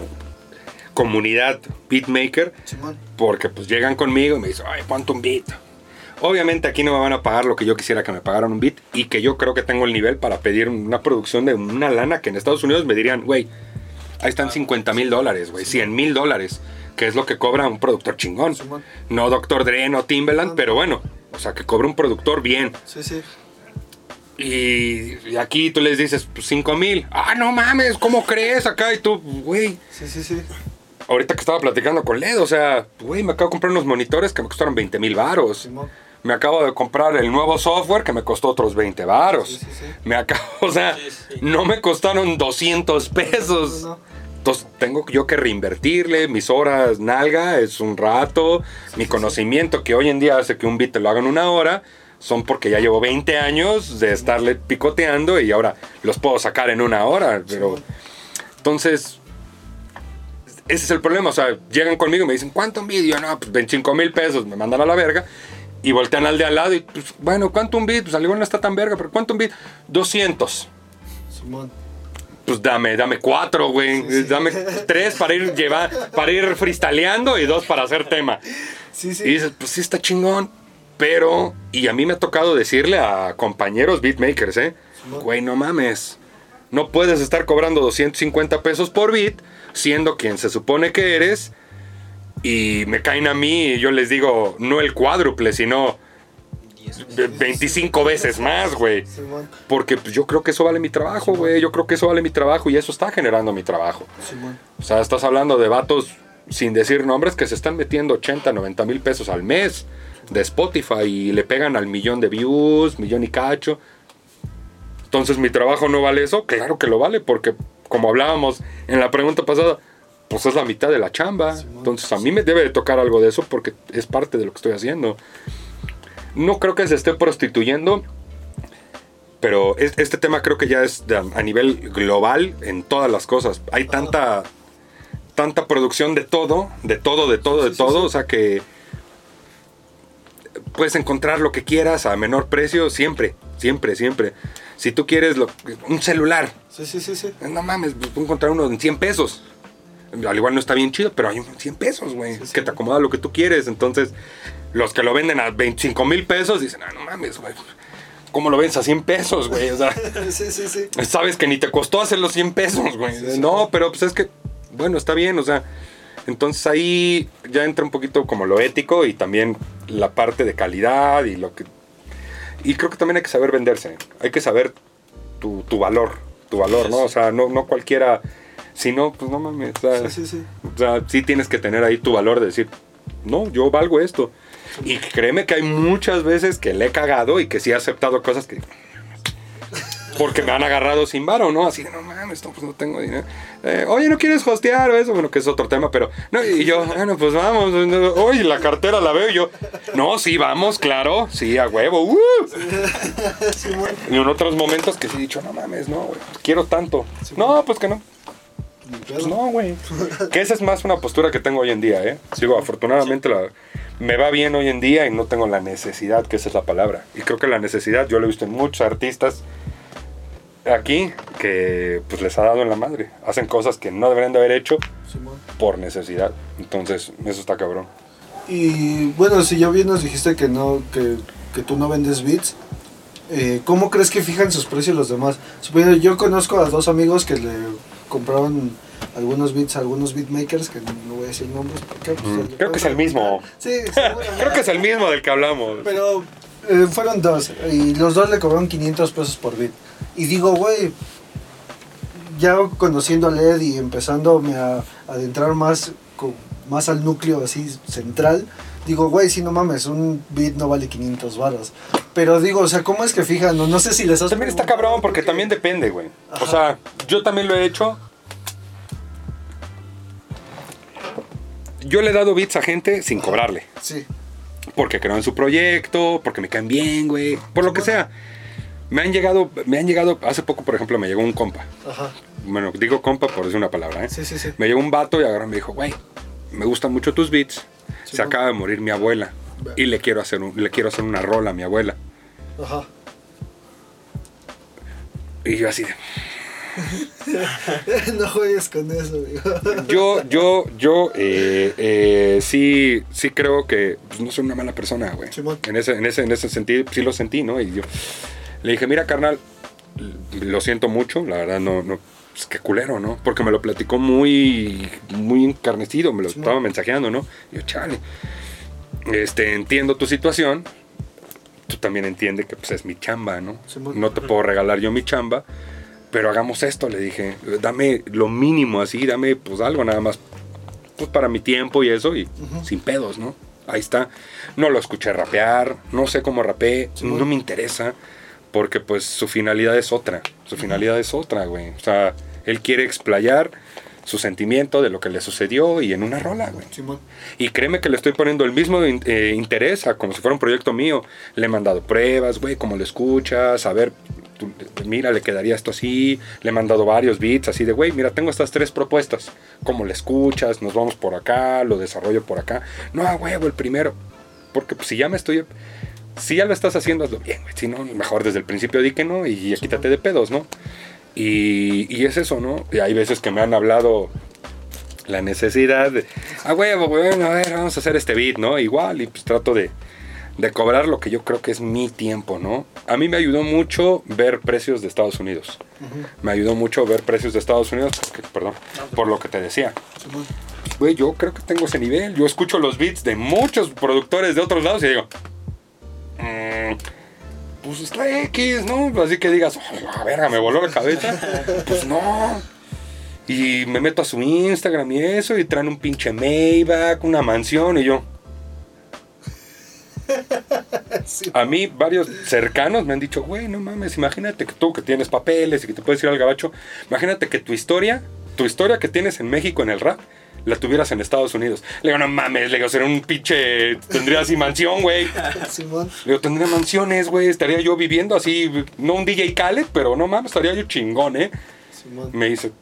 comunidad beatmaker porque pues llegan conmigo y me dicen, ay, ponte un beat. Obviamente aquí no me van a pagar lo que yo quisiera que me pagaran un beat y que yo creo que tengo el nivel para pedir una producción de una lana que en Estados Unidos me dirían, güey, ahí están 50 mil dólares, güey, 100 mil dólares, que es lo que cobra un productor chingón. No Dr. Dre, no Timbaland, pero bueno, o sea, que cobra un productor bien. Sí, sí. Y, y aquí tú les dices, pues 5 mil. Ah, no mames, ¿cómo crees acá? Y tú, güey, Sí, sí, sí. ahorita que estaba platicando con Led, o sea, güey, me acabo de comprar unos monitores que me costaron 20 mil varos. Me acabo de comprar el nuevo software que me costó otros 20 varos. Sí, sí, sí. Me acabo, o sea, Sí, sí. no me costaron 200 pesos. No, no. Entonces tengo yo que reinvertirle mis horas nalga, es un rato, mi conocimiento que hoy en día hace que un beat te lo hagan una hora, son porque ya llevo 20 años de estarle picoteando y ahora los puedo sacar en una hora. Pero entonces, ese es el problema. O sea, llegan conmigo y me dicen, ¿cuánto un vídeo? No, pues 25 mil pesos, me mandan a la verga. Y voltean al de al lado y, pues, bueno, ¿cuánto un beat? Pues al igual no está tan verga, pero ¿cuánto un beat? 200 Simón. pues dame, dame cuatro, güey. Sí, sí. Dame tres para ir llevar, para ir freestyleando y dos para hacer tema. Sí, sí. Y dices, pues sí está chingón. Pero, y a mí me ha tocado decirle a compañeros beatmakers, ¿eh? Simón. Güey, no mames. No puedes estar cobrando 250 pesos por beat, siendo quien se supone que eres. Y me caen a mí y yo les digo, no el cuádruple, sino 25 veces más, güey. Porque pues, yo creo que eso vale mi trabajo, güey. Yo creo que eso vale mi trabajo y eso está generando mi trabajo. O sea, estás hablando de vatos, sin decir nombres, que se están metiendo 80, 90 mil pesos al mes de Spotify y le pegan al millón de views, millón y cacho. Entonces, ¿mi trabajo no vale eso? Claro que lo vale, porque como hablábamos en la pregunta pasada, pues es la mitad de la chamba. Entonces, a mí me debe de tocar algo de eso porque es parte de lo que estoy haciendo. No creo que se esté prostituyendo, pero es- este tema creo que ya es de- a nivel global en todas las cosas. Hay tanta, tanta producción de todo, de todo, de todo, de Sí, todo, sí. o sea que puedes encontrar lo que quieras a menor precio siempre, siempre, siempre. Si tú quieres lo- un celular, Sí, sí, sí, sí. no mames, pues puedo encontrar uno en 100 pesos. Al igual no está bien chido, pero hay uno en 100 pesos, güey. Sí, sí. Que te acomoda lo que tú quieres. Entonces, los que lo venden a 25 mil pesos dicen, ah, no mames, güey. ¿Cómo lo vendes a 100 pesos, güey? O sea, Sí, sí, sí. sabes que ni te costó hacer los 100 pesos, güey. Sí. No, pero pues es que, bueno, está bien, o sea. Entonces ahí ya entra un poquito como lo ético y también la parte de calidad y lo que... Y creo que también hay que saber venderse. Hay que saber tu, tu valor, tu valor, ¿no? O sea, no, no cualquiera... Si no, pues no mames. O sea, Sí, sí, sí. o sea, sí tienes que tener ahí tu valor de decir, no, yo valgo esto. Y créeme que hay muchas veces que le he cagado y que sí he aceptado cosas que... Porque me han agarrado sin varo, ¿no? Así de, no mames, no, pues no tengo dinero. Eh, Oye, ¿no quieres hostear o eso? Bueno, que es otro tema, pero... No, y yo, bueno, pues vamos. Oye, la cartera la veo y yo... No, sí, vamos, claro. Sí, a huevo. ¡uh! Y en otros momentos que sí he dicho, no mames, no, güey, quiero tanto. No, pues que no. Pues no, güey. Que esa es más una postura que tengo hoy en día, ¿eh? Sigo, afortunadamente la, me va bien hoy en día y no tengo la necesidad, que esa es la palabra. Y creo que la necesidad, yo lo he visto en muchos artistas aquí, que pues les ha dado en la madre. Hacen cosas que no deberían de haber hecho por necesidad. Entonces, eso está cabrón. Y bueno, si ya bien nos dijiste que no, que, que tú no vendes beats, eh, ¿cómo crees que fijan sus precios los demás? Yo conozco a dos amigos que le compraron algunos beats a algunos beatmakers, que no voy a decir nombres porque pues, Mm, creo que es el mismo. Sí. Creo que es el mismo del que hablamos. Pero eh, fueron dos y los dos le cobraron 500 pesos por beat. Y digo, güey, ya conociendo a LED y empezándome a adentrar más, co- más al núcleo así central, digo, güey, si no mames, un beat no vale 500 varos. Pero digo, o sea, ¿cómo es que fijan? No, no sé si les has También está cabrón porque también depende, güey. O sea, yo también lo he hecho. Yo le he dado beats a gente sin cobrarle. Sí, Porque creo en su proyecto, porque me caen bien, güey. Por lo que sea. Me han llegado, me han llegado, hace poco, por ejemplo, me llegó un compa. ajá. Bueno, digo compa por decir una palabra, ¿eh? Sí, sí, sí. Me llegó un vato y y me dijo, güey, me gustan mucho tus beats. Sí, Se ¿no? acaba de morir mi abuela. Y le quiero hacer un- le quiero hacer una rola a mi abuela. Ajá. Y yo así de, no juegues con eso, amigo. Yo, yo, yo, eh, eh, sí, sí creo que pues, no soy una mala persona, güey. En ese, en ese, en ese sentido, sí lo sentí, ¿no? Y yo le dije, mira, carnal, lo siento mucho, la verdad, no, no, pues qué culero, ¿no? Porque me lo platicó muy, muy encarnecido, me lo Simón. estaba mensajeando, ¿no? Y yo, chale, este, entiendo tu situación, tú también entiendes que pues es mi chamba, ¿no? No te puedo regalar yo mi chamba, pero hagamos esto, le dije, dame lo mínimo así, dame pues algo nada más, pues para mi tiempo y eso, y sin pedos, ¿no? Ahí está. No lo escuché rapear, no sé cómo Simón. no me interesa, porque pues su finalidad es otra, su finalidad es otra, güey. O sea, él quiere explayar su sentimiento de lo que le sucedió y en una rola, güey. Y créeme que le estoy poniendo el mismo in- eh, interés a como si fuera un proyecto mío. Le he mandado pruebas, güey, cómo lo escuchas, a ver, tú- mira, le quedaría esto así. Le he mandado varios beats así de, güey, mira, tengo estas tres propuestas. ¿Cómo le escuchas? Nos vamos por acá, lo desarrollo por acá. No, a huevo, el primero. Porque pues, si ya me estoy... Si ya lo estás haciendo, hazlo bien, güey. Si no, mejor desde el principio di que no y quítate de pedos, ¿no? Y, y es eso, ¿no? Y hay veces que me han hablado la necesidad de, a huevo, bueno, a ver, vamos a hacer este beat, ¿no? Igual, y pues trato de, de cobrar lo que yo creo que es mi tiempo, ¿no? A mí me ayudó mucho ver precios de Estados Unidos. Me ayudó mucho ver precios de Estados Unidos, porque, perdón, por lo que te decía. Güey, yo creo que tengo ese nivel. Yo escucho los beats de muchos productores de otros lados y digo, "Mm, pues está X, ¿no? Así que digas, "Oh, la verga, me voló la cabeza. pues no. Y me meto a su Instagram y eso, y traen un pinche Maybach, una mansión, y yo. Sí. A mí, varios cercanos me han dicho, güey, no mames, imagínate que tú que tienes papeles y que te puedes ir al gabacho, imagínate que tu historia, tu historia que tienes en México en el rap, la tuvieras en Estados Unidos. Le digo, no mames, le digo, sería un pinche, tendría así mansión, güey. Simón. Le digo, tendría mansiones, güey, estaría yo viviendo así, no un DJ Khaled, pero no mames, estaría yo chingón, ¿eh? Simón. Me dice,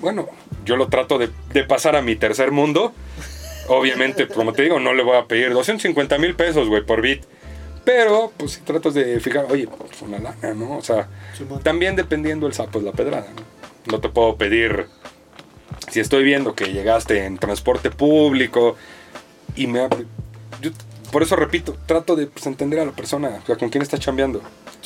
bueno, yo lo trato de, de pasar a mi tercer mundo. Obviamente, como te digo, no le voy a pedir 250 mil pesos, güey, por beat. Pero, pues si tratas de fijar, oye, pues una lana, ¿no? O sea, Simón. también dependiendo el sapo es la pedrada, ¿no? No te puedo pedir, si estoy viendo que llegaste en transporte público y me... Yo, por eso repito, trato de pues, entender a la persona, o sea, con quién estás chambeando.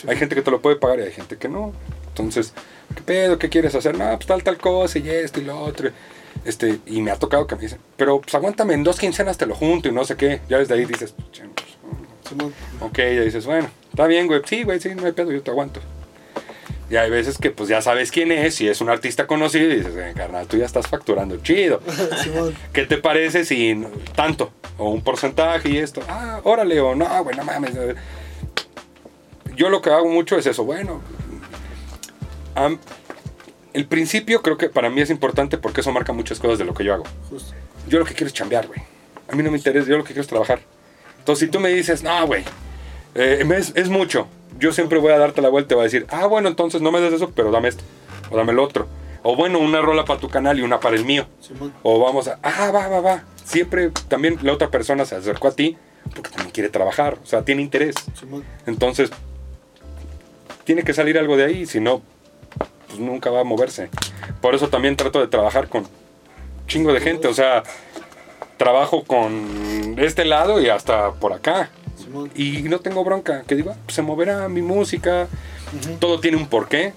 Hay gente que te lo puede pagar y hay gente que no. Entonces, ¿qué pedo? ¿Qué quieres hacer? No, pues tal, tal cosa y esto y lo otro. Este, y me ha tocado que me dicen, pero pues aguántame, en dos quincenas te lo junto y no sé qué. Ya desde ahí dices, "Ch, pues. Ok, ya dices, bueno, está bien, güey. Sí, güey, sí, no hay pedo, yo te aguanto. Y hay veces que pues ya sabes quién es, si es un artista conocido, y dices, eh, carnal, tú ya estás facturando chido. ¿Qué te parece si tanto? O un porcentaje y esto. Ah, órale, o no, güey, no mames. Yo lo que hago mucho es eso, bueno. el principio creo que para mí es importante porque eso marca muchas cosas de lo que yo hago. Justo. Yo lo que quiero es chambear, güey. A mí no me interesa, yo lo que quiero es trabajar. Entonces, si tú me dices, no, güey, eh, es, es mucho, yo siempre voy a darte la vuelta y voy a decir, ah, bueno, entonces no me des eso, pero dame esto, o dame el otro. O bueno, una rola para tu canal y una para el mío. O vamos a, ah, va, va, va. Siempre también la otra persona se acercó a ti porque también quiere trabajar, o sea, tiene interés. Entonces, tiene que salir algo de ahí, si no, pues nunca va a moverse. Por eso también trato de trabajar con chingo de gente, o sea, trabajo con este lado y hasta por acá. Simón. Y no tengo bronca, que digo, ah, pues se moverá mi música, todo tiene un porqué.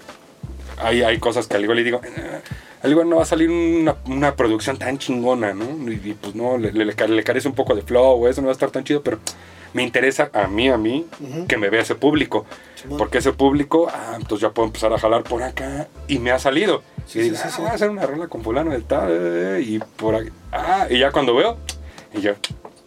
Hay, hay cosas que al igual le digo, "Ah, al igual no va a salir una, una producción tan chingona, ¿no? Y, y, pues no, le, le, le carece un poco de flow, o eso no va a estar tan chido, pero me interesa a mí, a mí, que me vea ese público. Simón. Porque ese público, ah, entonces ya puedo empezar a jalar por acá y me ha salido. Sí, y digo, sí, ah, sí. voy a hacer una rola con fulano de tal, eh, y por aquí. Ah, y ya cuando veo, y yo,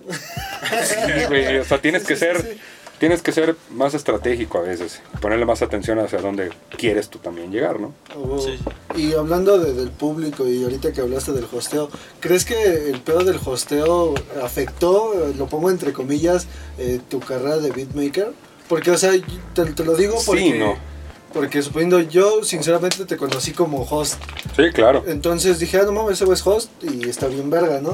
Sí, güey, o sea, tienes que ser, tienes que ser más estratégico a veces, ponerle más atención hacia dónde quieres tú también llegar, ¿no? Oh, Sí. Y hablando de- del público y ahorita que hablaste del hosteo, ¿crees que el pedo del hosteo afectó, lo pongo entre comillas, eh, tu carrera de beatmaker? Porque, o sea, te, te lo digo Sí, porque, no. porque suponiendo yo, sinceramente, te conocí como host. Sí, claro. Entonces dije, ah, no mames, ese güey es host y está bien verga, ¿no?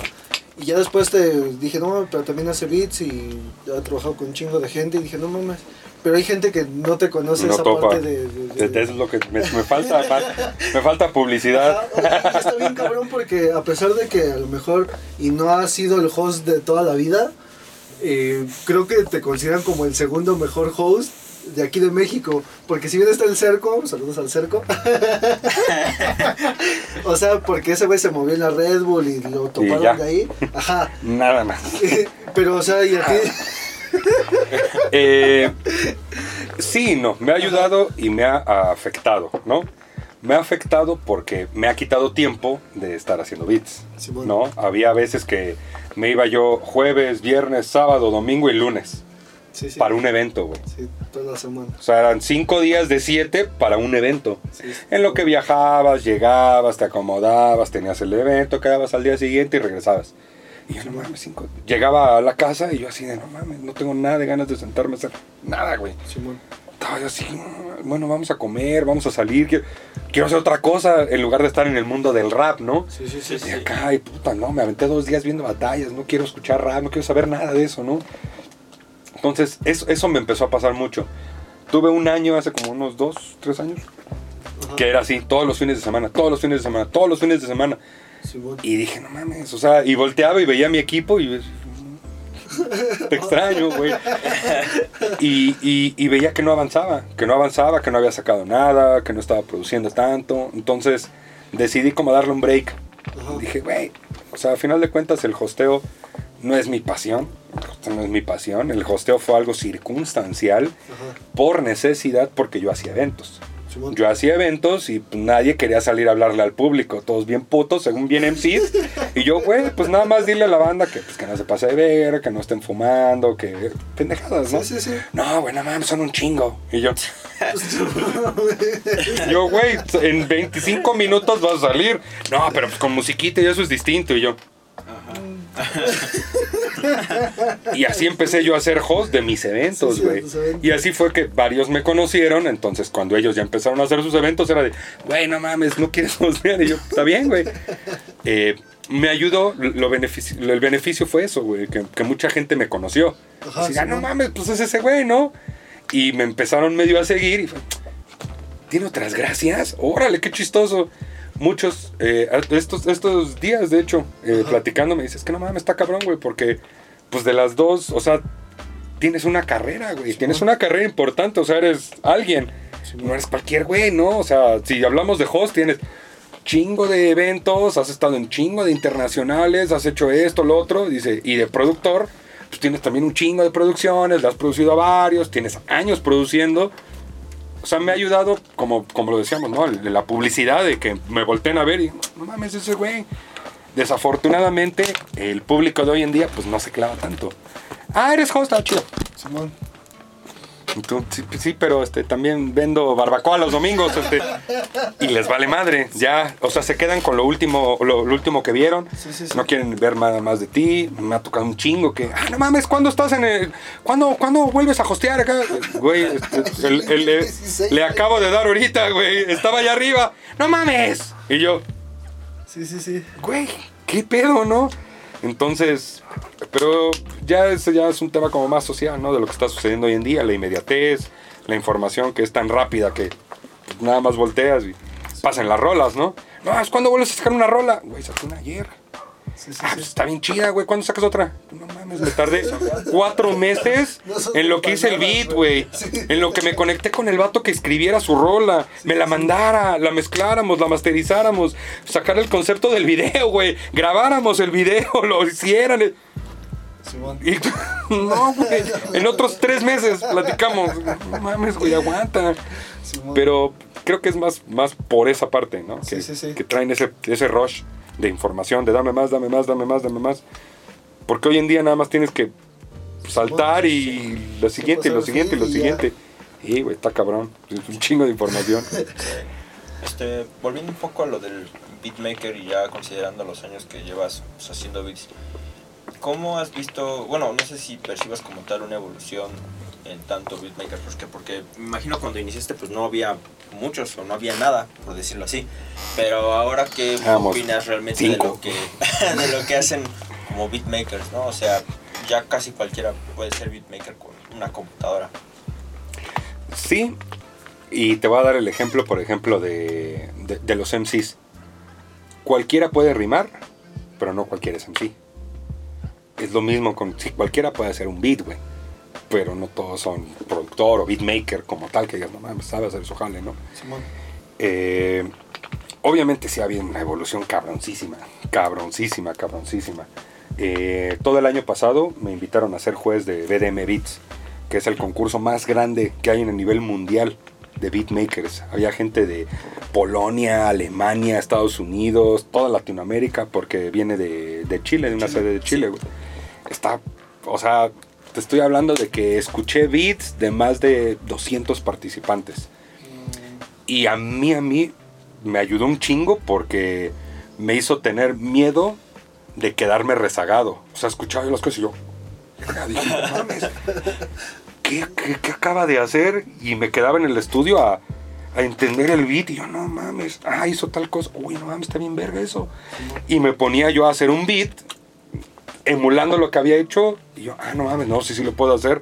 Y ya después te dije, no pero también hace beats y ha trabajado con un chingo de gente y dije, no mames. Pero hay gente que no te conoce No esa topa. parte de... de- de- Es lo que me, me falta, fa- me falta publicidad. Ajá, oye, está bien cabrón porque a pesar de que a lo mejor y no has sido el host de toda la vida, eh, creo que te consideran como el segundo mejor host de aquí de México. Porque si bien está el cerco, saludos al cerco. o sea, porque ese güey se movió en la Red Bull y lo toparon de ahí. Ajá. Nada más. Pero, o sea, y a ti. Eh, sí, no, me ha ayudado y me ha afectado, ¿no? Me ha afectado porque me ha quitado tiempo de estar haciendo beats. ¿no? Había veces que me iba yo jueves, viernes, sábado, domingo y lunes Sí, sí. para un evento, güey. Sí, toda la semana. O sea, eran cinco días de siete para un evento. Sí. En lo que viajabas, llegabas, te acomodabas, tenías el evento, quedabas al día siguiente y regresabas. Y yo, no mames, cinco. Llegaba a la casa y yo así de, no mames, no tengo nada de ganas de sentarme a hacer nada, güey. Simón. Estaba yo así, "Mm, bueno, vamos a comer, vamos a salir, quiero, quiero hacer otra cosa en lugar de estar en el mundo del rap, ¿no? Sí, sí, sí. Y acá, y puta, no, me aventé dos días viendo batallas, no quiero escuchar rap, no quiero saber nada de eso, ¿no? Entonces, eso, eso me empezó a pasar mucho. Tuve un año, hace como unos dos, tres años, Ajá. que era así, todos los fines de semana, todos los fines de semana, todos los fines de semana. Simón. Y dije, no mames, o sea, y volteaba y veía a mi equipo y... Te extraño, güey. Y, y- y veía que no avanzaba, que no avanzaba, que no había sacado nada, que no estaba produciendo tanto. Entonces decidí como darle un break. Ajá. Dije, güey, o sea, a final de cuentas el hosteo no es mi pasión. No es mi pasión. El hosteo fue algo circunstancial Ajá. por necesidad porque yo hacía eventos. Yo hacía eventos y pues, nadie quería salir a hablarle al público, todos bien putos, según bien MCs. Y yo, güey, pues nada más dile a la banda que, pues, que no se pase de ver, que no estén fumando, que pendejadas, ¿no? Sí, sí, sí. No, güey, no mames, son un chingo. Y yo, yo, güey, en 25 minutos vas a salir. No, pero pues con musiquita y eso es distinto. Y yo. Y así empecé yo a ser host de mis eventos, Sí, sí, güey. y así fue que varios me conocieron. Entonces, cuando ellos ya empezaron a hacer sus eventos, era de, güey, no mames, no quieres hostear. Y yo, está bien, güey. Eh, me ayudó, lo beneficio, el beneficio fue eso, güey, que, que mucha gente me conoció. Ajá, Así, sí, ah, no ¿no? mames, pues es ese güey, ¿no? Y me empezaron medio a seguir y fue, ¿tiene otras gracias? Órale, qué chistoso. Muchos, eh, estos, estos días, de hecho, eh, platicando, me dices que no mames, está cabrón, güey, porque, pues de las dos, o sea, tienes una carrera, güey, tienes una carrera importante, o sea, eres alguien, no eres cualquier güey, ¿no? O sea, si hablamos de host, tienes chingo de eventos, has estado en chingo de internacionales, has hecho esto, lo otro, dice, y de productor, pues tienes también un chingo de producciones, le has producido a varios, tienes años produciendo. O sea, me ha ayudado, como, como lo decíamos, ¿no? La publicidad de que me volteen a ver y, no mames, ese güey. Desafortunadamente, el público de hoy en día, pues no se clava tanto. Ah, eres host, ah, chido. Simón. Sí, sí, pero este, también vendo barbacoa los domingos, este, y les vale madre, ya, o sea, se quedan con lo último, lo, lo último que vieron, Sí, sí, sí. no quieren ver nada más de ti, me ha tocado un chingo que, ah, no mames, ¿cuándo estás en el, cuándo, cuándo vuelves a hostear acá? Güey, este, el- el- el- 16. le acabo de dar ahorita, güey, estaba allá arriba, no mames, y yo, Sí, sí, sí. güey, ¿qué pedo, no? Entonces, pero ya ese ya es un tema como más social, ¿no? De lo que está sucediendo hoy en día, la inmediatez, la información que es tan rápida que nada más volteas y pasan las rolas, ¿no? No, es cuando vuelves a sacar una rola. Güey, una ayer. Sí, sí, Ah, pues está bien chida, güey. ¿Cuándo sacas otra? No mames, me tardé cuatro meses No en lo que hice el beat, güey. En lo que me conecté con el vato que escribiera su rola. Me la mandara, la mezcláramos, la masterizáramos. Sacar el concepto del video, güey. Grabáramos el video, lo hicieran. Simón. Y, no, güey. En otros tres meses platicamos. No mames, güey, aguanta. Pero creo que es más, más por esa parte, ¿no? Sí, Que, sí, sí. que traen ese, ese rush de información, de dame más, dame más, dame más, dame más. Porque hoy en día nada más tienes que saltar y lo siguiente, lo siguiente, lo siguiente. Y, güey, está cabrón. Un chingo de información. Este, volviendo un poco a lo del beatmaker y ya considerando los años que llevas haciendo beats, ¿cómo has visto, bueno, no sé si percibas como tal una evolución en tanto beatmaker, pues que porque me imagino cuando iniciaste pues no había muchos o no había nada, por decirlo así, pero ahora qué Éramos opinas realmente de lo que de lo que hacen como beatmakers, ¿no? O sea, ya casi cualquiera puede ser beatmaker con una computadora. Sí, y te voy a dar el ejemplo, por ejemplo, de, de, de los MCs. Cualquiera puede rimar, pero no cualquiera es MC. Es lo mismo con... Sí, cualquiera puede hacer un beat, güey. Pero no todos son productor o beatmaker como tal, que digas, no mames, sabe hacer su jale, ¿no? Simón. Eh, obviamente sí ha habido una evolución cabroncísima, cabroncísima, cabroncísima. Eh, todo el año pasado me invitaron a ser juez de BDM Beats, que es el concurso más grande que hay en el nivel mundial de beatmakers. Había gente de Polonia, Alemania, Estados Unidos, toda Latinoamérica, porque viene de, de Chile, de una sede de Chile. güey. Está, o sea, te estoy hablando de que escuché beats de más de 200 participantes. Y a mí, a mí, me ayudó un chingo porque me hizo tener miedo de quedarme rezagado. O sea, escuchaba yo las cosas y yo, "Verga", dije, "No mames, ¿qué, qué, qué acaba de hacer? Y me quedaba en el estudio a, a entender el beat y yo, no mames, ah, hizo tal cosa, uy, no mames, está bien verga eso. Y me ponía yo a hacer un beat emulando lo que había hecho y yo, ah, no mames, no, sí, sí lo puedo hacer,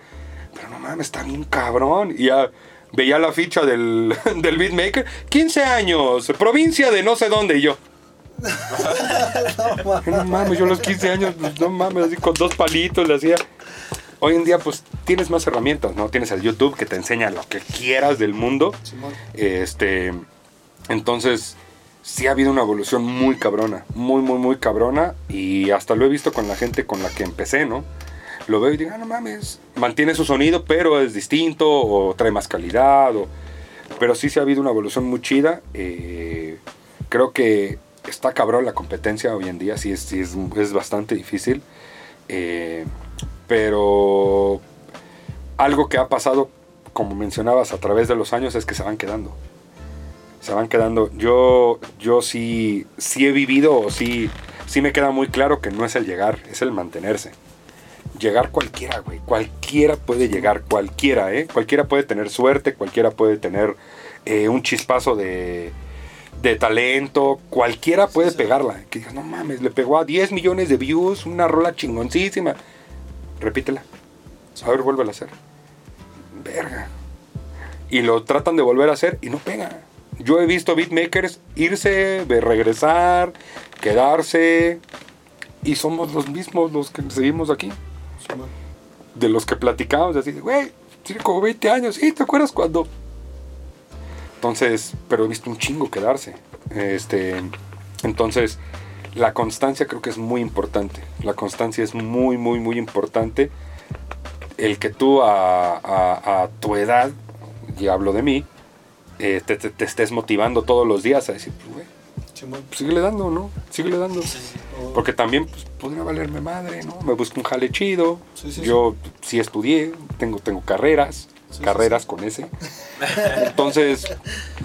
pero no mames, está bien cabrón. Y ya veía la ficha del, del beatmaker, 15 años, provincia de no sé dónde, y yo. no mames, yo a los 15 años, pues, no mames, así con dos palitos le hacía. Hoy en día, pues tienes más herramientas, ¿no? Tienes el YouTube que te enseña lo que quieras del mundo. Simón. Este, entonces, sí ha habido una evolución muy cabrona, muy, muy, muy cabrona. Y hasta lo he visto con la gente con la que empecé, ¿no? Lo veo y digo, ah, no mames, mantiene su sonido, pero es distinto o trae más calidad. Pero sí, sí ha habido una evolución muy chida. eh, creo que está cabrón la competencia hoy en día, sí es, sí es, es bastante difícil. eh, pero algo que ha pasado, como mencionabas, a través de los años es que se van quedando. Se van quedando. Yo, yo sí, sí he vivido o sí, sí me queda muy claro que no es el llegar, es el mantenerse. Llegar cualquiera, güey. Cualquiera puede llegar, cualquiera, ¿eh? Cualquiera puede tener suerte, cualquiera puede tener eh, un chispazo de, de talento, cualquiera puede sí. pegarla. Que digas, no mames, le pegó a 10 millones de views, una rola chingoncísima. Repítela. A ver, vuélvela a hacer. Verga. Y lo tratan de volver a hacer y no pega. Yo he visto beatmakers irse, regresar, quedarse. Y somos los mismos los que seguimos aquí. De los que platicamos, así güey, tiene como 20 años. ¿Sí? ¿Te acuerdas cuando? Entonces, pero he visto un chingo quedarse. Este, entonces, la constancia creo que es muy importante. La constancia es muy, muy, muy importante. El que tú a tu edad, y hablo de mí, eh, te, te- te estés motivando todos los días a decir, pues, güey, pues, síguele dando, ¿no? Síguele dando. O- Porque también pues, podría valerme madre, ¿no? Me busco un jale chido. Sí, sí, Yo sí estudié, tengo, tengo carreras, carreras sí. con ese. Entonces,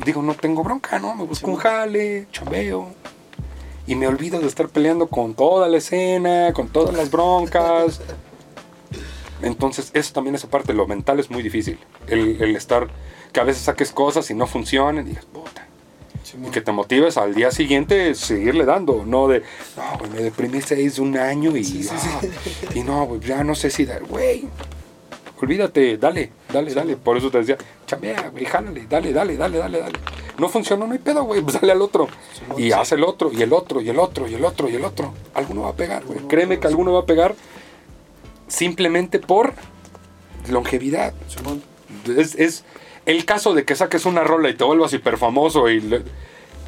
digo, no tengo bronca, ¿no? Me busco un jale, chambeo. Y me olvido de estar peleando con toda la escena, con todas las broncas. Entonces, eso también, esa parte, lo mental es muy difícil. El, el estar, que a veces saques cosas y no funcionen y digas, puta. Y que te motives al día siguiente seguirle dando, no de, no, güey, me deprimí seis un año y, Sí, ah, y no, güey, ya no sé si dar, güey, olvídate, dale, dale, dale. Por eso te decía, chambea, güey, jálale, dale, dale, dale, dale, dale. No funcionó, no hay pedo, güey, pues dale al otro. Y sí. haz el otro, y el otro, y el otro, y el otro, y el otro. Alguno va a pegar, güey. Créeme que alguno va a pegar simplemente por longevidad. Es el caso de que saques una rola y te vuelvas hiper famoso y le-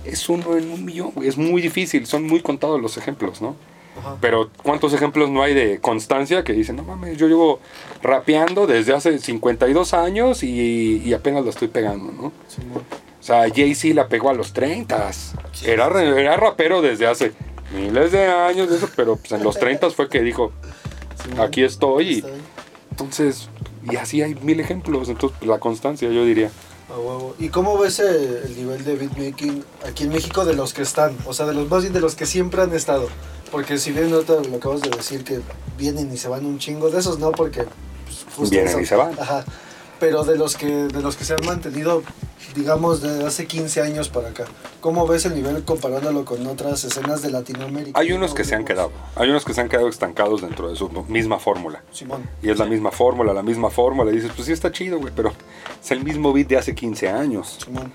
es uno en un millón. Es muy difícil, son muy contados los ejemplos, ¿no? Ajá. Pero ¿cuántos ejemplos no hay de constancia que dicen, no mames, yo llevo rapeando desde hace 52 años y, y apenas lo estoy pegando, ¿no? O sea, Jay-Z la pegó a los 30. Era, era rapero desde hace miles de años, de eso, pero pues, en los 30 fue que dijo, aquí estoy. y- entonces, y así hay mil ejemplos. Entonces, pues, la constancia, yo diría. a huevo. ¿Y cómo ves eh, el nivel de beatmaking aquí en México de los que están? O sea, de los más bien de los que siempre han estado. Porque si bien no te lo acabas de decir que vienen y se van un chingo, de esos no, porque pues, justo Vienen eso- y se van. Ajá. Pero de los que de los que se han mantenido, digamos, de hace 15 años para acá. ¿Cómo ves el nivel comparándolo con otras escenas de Latinoamérica? Hay unos que se han quedado. Hay unos que se han quedado estancados dentro de su misma fórmula. Simón. Y es la misma fórmula, la misma fórmula. Y dices, pues sí está chido, güey, pero es el mismo beat de hace 15 años. Simón.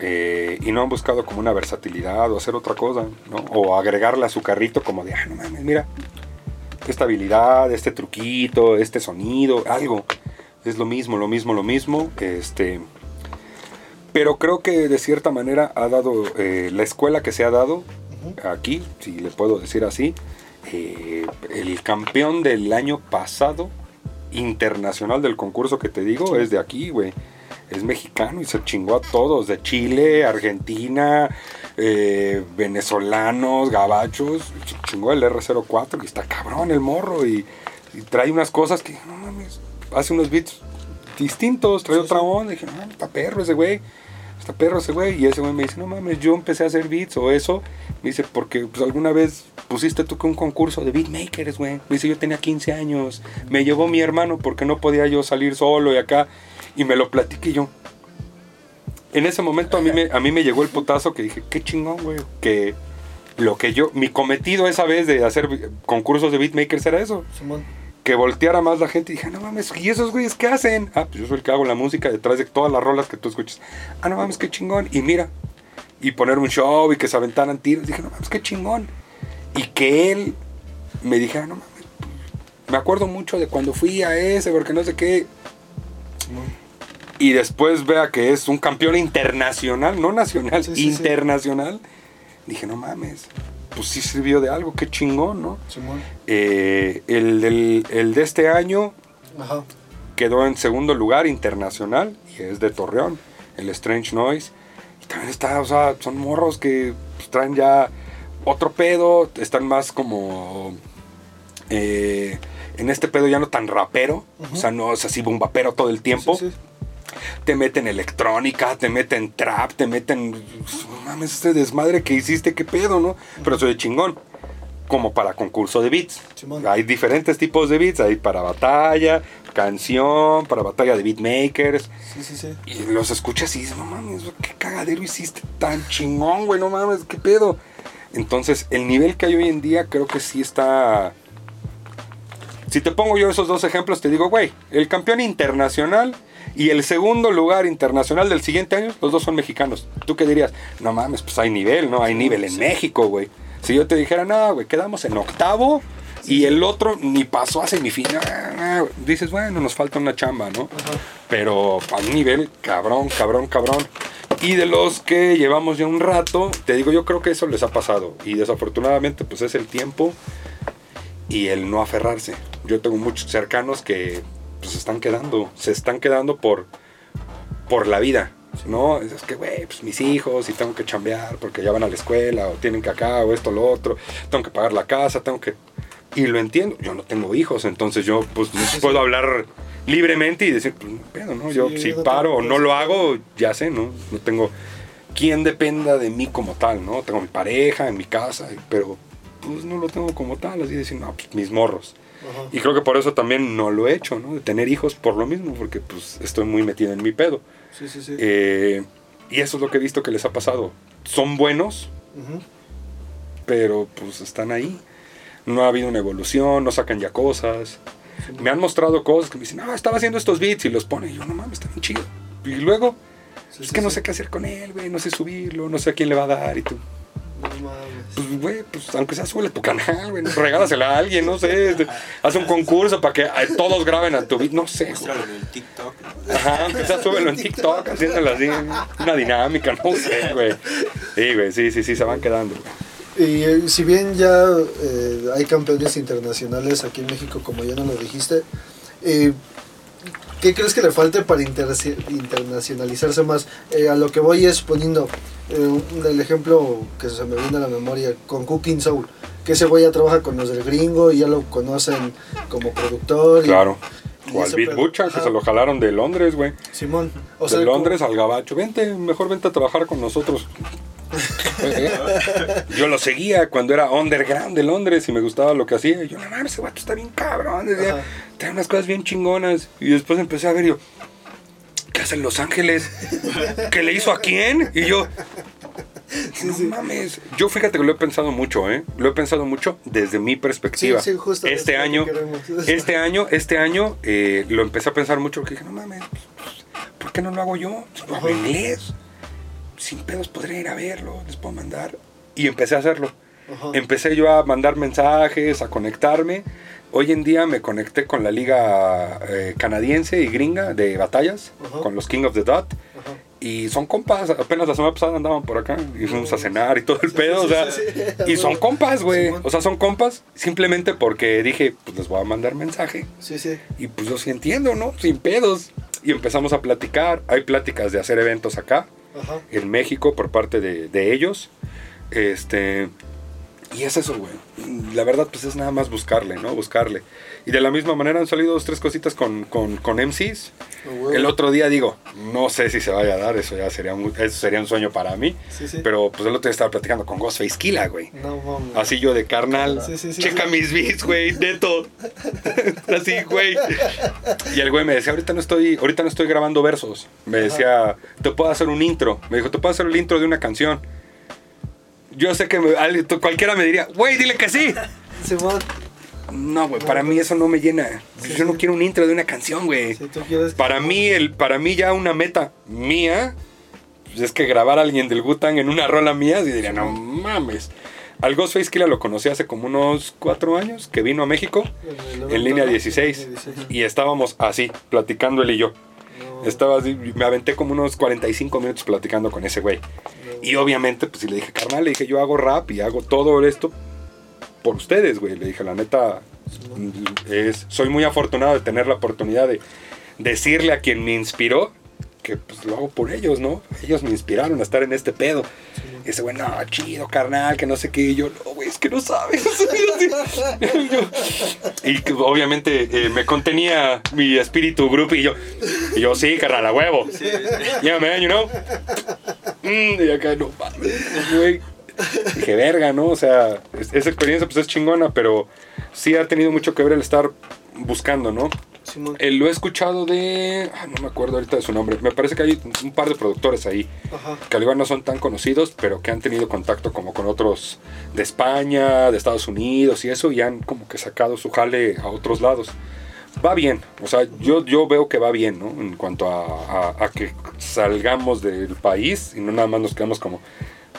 Eh, y no han buscado como una versatilidad o hacer otra cosa, ¿no? O agregarle a su carrito como de, ah, no mames, mira, esta habilidad, este truquito, este sonido, algo. Es lo mismo, lo mismo, lo mismo. Este, pero creo que de cierta manera ha dado, eh, la escuela que se ha dado aquí, si le puedo decir así, eh, el campeón del año pasado internacional del concurso que te digo es de aquí, güey. Es mexicano y se chingó a todos, de Chile, Argentina, eh, venezolanos, gabachos. Se chingó el R04 y está cabrón el morro y, y trae unas cosas que, no mames, hace unos beats distintos, trae Sí, otra sí. onda. Y dije, no, está perro ese güey, está perro ese güey. Y ese güey me dice, no mames, yo empecé a hacer beats o eso. Me dice, porque pues, alguna vez pusiste tú que un concurso de beatmakers, güey. Me dice, yo tenía 15 años. Me llevó mi hermano porque no podía yo salir solo y acá. Y me lo platiqué yo. En ese momento a mí me, a mí me llegó el putazo que dije, qué chingón, güey. Que lo que yo, mi cometido esa vez de hacer concursos de beatmakers era eso. Simón. Que volteara más la gente y dije, no mames, ¿y esos güeyes qué hacen? Ah, pues yo soy el que hago la música detrás de todas las rolas que tú escuchas. Ah, no mames, qué chingón. Y mira, y poner un show y que se aventaran tiros. Dije, no mames, qué chingón. Y que él me dijera, no mames, me acuerdo mucho de cuando fui a ese, porque no sé qué. Y después vea que es un campeón internacional, no nacional, Sí, sí, sí. internacional. Dije, no mames, pues sí sirvió de algo, qué chingón, ¿no? Eh, el, del- el de este año Ajá. quedó en segundo lugar internacional y es de Torreón, el Strange Noise. Y también está, o sea, son morros que pues, traen ya otro pedo, están más como eh, en este pedo ya no tan rapero, o sea, no es así bombapero todo el tiempo. Sí, sí. Te meten electrónica, te meten trap, te meten. No mames, este desmadre que hiciste, qué pedo, ¿no? Pero soy chingón. Como para concurso de beats. Hay diferentes tipos de beats. Hay para batalla, canción, para batalla de beatmakers. Sí, sí, sí. Y los escuchas y dices, no mames, qué cagadero hiciste tan chingón, güey, no mames, qué pedo. Entonces, el nivel que hay hoy en día creo que sí está... Si te pongo yo esos dos ejemplos, te digo, güey, el campeón internacional y el segundo lugar internacional del siguiente año, los dos son mexicanos. ¿Tú qué dirías? No mames, pues hay nivel, ¿no? Hay nivel en México, güey. Si yo te dijera, no, güey, quedamos en octavo y el otro ni pasó a semifinal, dices, bueno, nos falta una chamba, ¿no? Pero a un nivel cabrón, cabrón, cabrón. Y de los que llevamos ya un rato, te digo, yo creo que eso les ha pasado. Y desafortunadamente, pues es el tiempo y el no aferrarse. Yo tengo muchos cercanos que pues, se están quedando, se están quedando por, por la vida. ¿no? Es que, güey, pues mis hijos y tengo que chambear porque ya van a la escuela o tienen que acá o esto, lo otro. Tengo que pagar la casa, tengo que... Y lo entiendo, yo no tengo hijos, entonces yo pues no sí, puedo sí. hablar libremente y decir, pues no pedo, ¿no? Yo Sí, si yo paro o no lo hago, ya sé, ¿no? No tengo quien dependa de mí como tal, ¿no? Tengo mi pareja en mi casa, pero pues no lo tengo como tal, así decir, no, pues mis morros. Ajá. Y creo que por eso también no lo he hecho, ¿no? De tener hijos por lo mismo, porque pues estoy muy metido en mi pedo. Sí, sí, sí. Eh, y eso es lo que he visto que les ha pasado. Son buenos, pero pues están ahí. No ha habido una evolución, no sacan ya cosas. Me han mostrado cosas que me dicen, ah, estaba haciendo estos beats y los pone. Y yo, no mames, está bien chido. Y luego, Sí, es sí, que no sé qué hacer con él, güey, no sé subirlo, no sé a quién le va a dar y tú. No mames. Pues, güey, pues aunque sea, súbele a tu canal, güey, regálasela a alguien, no sé. este, Haz un concurso para que eh, todos graben a tu beat, no sé, güey. Muéstralo en el TikTok. Ajá, aunque sea, súbelo en TikTok, haciéndolo así, una dinámica, no sé, güey. Sí, güey, sí, sí, sí, se van quedando, güey. Y eh, si bien ya eh, hay campeones internacionales aquí en México, como ya no lo dijiste, eh, ¿Qué crees que le falte para internacionalizarse más? Eh, a lo que voy es poniendo eh, el ejemplo que se me viene a la memoria con Cooking Soul. Que ese güey ya trabaja con los del gringo y ya lo conocen como productor. y- Claro. O al Beat. Butcher, que se lo jalaron de Londres, güey. Simón. O sea, de como- Londres al gabacho. Vente, mejor vente a trabajar con nosotros. Yo lo seguía cuando era underground de Londres y me gustaba lo que hacía. Y yo, no mames, ese vato está bien cabrón. Decía. Trae unas cosas bien chingonas. Y después empecé a ver yo, ¿qué hace en Los Ángeles? ¿Qué le hizo a quién? Y yo, no mames. Yo fíjate que lo he pensado mucho, ¿eh? Lo he pensado mucho desde mi perspectiva. Sí, sí, justo este año, este año, este año eh, lo empecé a pensar mucho porque dije, no mames, ¿por qué no lo hago yo? Lo hago en inglés. Sin pedos podría ir a verlo, les puedo mandar. Y empecé a hacerlo. Ajá. Empecé yo a mandar mensajes, a conectarme. Hoy en día me conecté con la liga eh, canadiense y gringa de batallas, Ajá. con los King of the Dot. Ajá. Y son compas, apenas la semana pasada andaban por acá y fuimos a cenar y todo el Sí, pedo, sí, o sea, sí, y son compas, güey. O sea, son compas simplemente porque dije, pues les voy a mandar mensaje. Sí, sí. Y pues yo sí entiendo, ¿no? Sin pedos. Y empezamos a platicar. Hay pláticas de hacer eventos acá, Ajá. en México, por parte de, de ellos. Este. Y es eso, güey. La verdad, pues es nada más buscarle, ¿no? Buscarle. Y de la misma manera han salido dos, tres cositas con, con, con MCs. El otro día digo, no sé si se vaya a dar, eso ya sería un, eso sería un sueño para mí. Sí, sí. Pero pues el otro día estaba platicando con Ghostface Killa, güey. No mames. Así yo de carnal. Sí, checa mis beats, güey, neto. Así, güey. Y el güey me decía, ahorita no estoy, ahorita no estoy grabando versos. Me decía, te puedo hacer un intro. Me dijo, te puedo hacer el intro de una canción. Yo sé que me- cualquiera me diría, güey, dile que sí. Simón. No, güey, para mí eso no me llena. Sí, Yo no sí. quiero un intro de una canción, güey. Si Para mí, el, para mí ya una meta mía pues es que grabar a alguien del Gutan en una rola mía, y diría, no mames. Al Ghostface Killa lo conocí hace como unos cuatro años, que vino a México en línea ¿no? 16 Línea 16. y estábamos así, platicando él y yo. No, Estaba así, me aventé como unos 45 minutos platicando con ese güey. Y obviamente, pues sí le dije, carnal, le dije, yo hago rap y hago todo esto por ustedes, güey. Le dije, la neta, es, soy muy afortunado de tener la oportunidad de decirle a quien me inspiró que pues lo hago por ellos, ¿no? Ellos me inspiraron a estar en este pedo. Y ese güey, no, chido, carnal, que no sé qué. Y yo, no, güey, es que no sabes. Y yo- y que, obviamente eh, me contenía mi espíritu grupo y yo, y yo, sí, carnal, a huevo. Yeah, man, you know. Mm, y acá, no güey. Dije, verga, ¿no? O sea, es- esa experiencia pues es chingona, pero sí ha tenido mucho que ver el estar buscando, ¿no? Simón. Eh, lo he escuchado de... ah, no me acuerdo ahorita de su nombre. Me parece que hay un par de productores ahí Ajá. que al igual no son tan conocidos, pero que han tenido contacto como con otros de España, de Estados Unidos y eso, y han como que sacado su jale a otros lados. Va bien, o sea, yo, yo veo que va bien, ¿no? En cuanto a, a- a que salgamos del país y no nada más nos quedamos como,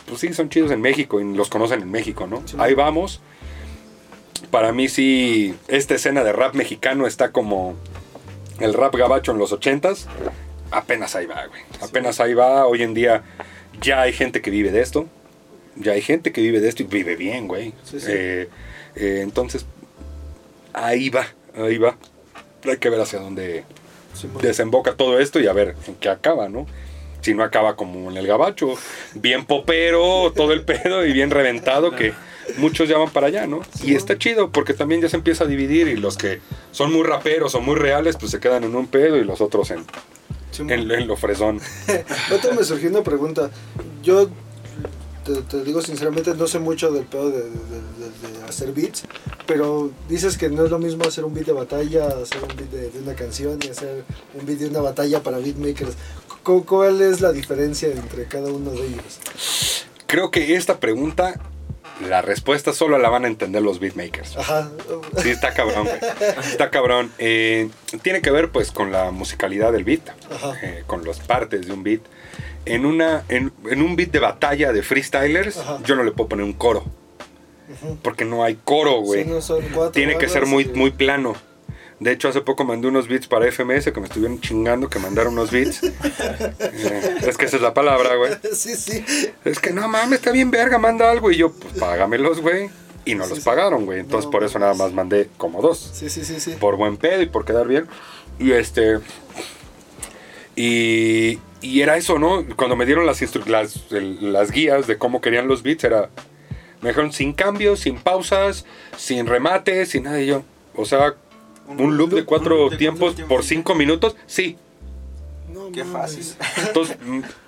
pues sí, son chidos en México y los conocen en México, ¿no? Sí. Ahí vamos. Para mí sí, esta escena de rap mexicano está como el rap gabacho en los ochentas. Apenas ahí va, güey. Apenas ahí va. Hoy en día ya hay gente que vive de esto. Ya hay gente que vive de esto y vive bien, güey. Sí, sí. Eh, eh, entonces, ahí va, ahí va. Hay que ver hacia dónde desemboca todo esto y a ver en qué acaba, ¿no? Si no acaba como en el gabacho, bien popero, todo el pedo y bien reventado que muchos ya van para allá, ¿no? Y está chido porque también ya se empieza a dividir y los que son muy raperos o muy reales pues se quedan en un pedo y los otros en, en, en lo fresón. Ahorita me surgió una pregunta. Yo te, te digo sinceramente, no sé mucho del pedo de, de- de- de hacer beats, pero dices que no es lo mismo hacer un beat de batalla, hacer un beat de, una canción y hacer un beat de una batalla para beatmakers. ¿Cu- ¿Cuál es la diferencia entre cada uno de ellos? Creo que esta pregunta, la respuesta solo la van a entender los beatmakers. Ajá. Sí, está cabrón, güey. Está cabrón. Eh, tiene que ver pues con la musicalidad del beat, eh, con las partes de un beat. En, una, en, en un beat de batalla de freestylers, Ajá. yo no le puedo poner un coro, porque no hay coro, güey. Sí, no son cuatro Tiene que ser muy, y- muy plano. De hecho, hace poco mandé unos beats para FMS que me estuvieron chingando que mandaron unos beats. Eh, es que esa es la palabra, güey. Sí, sí. Es que no mames, está bien verga, manda algo. Y yo, pues págamelos, güey. Y no Sí, los sí. pagaron, güey. Entonces No por eso nada más mandé como dos. Sí, sí, sí, sí. Por buen pedo y por quedar bien. Y este, Y, y era eso, ¿no? Cuando me dieron las, las, el- las guías de cómo querían los beats, era. Me dijeron sin cambios, sin pausas, sin remates, sin nada. Y yo, o sea, un loop de cuatro un loop de tiempos cuatro por tiempos. cinco minutos, sí. No Qué fácil. Entonces,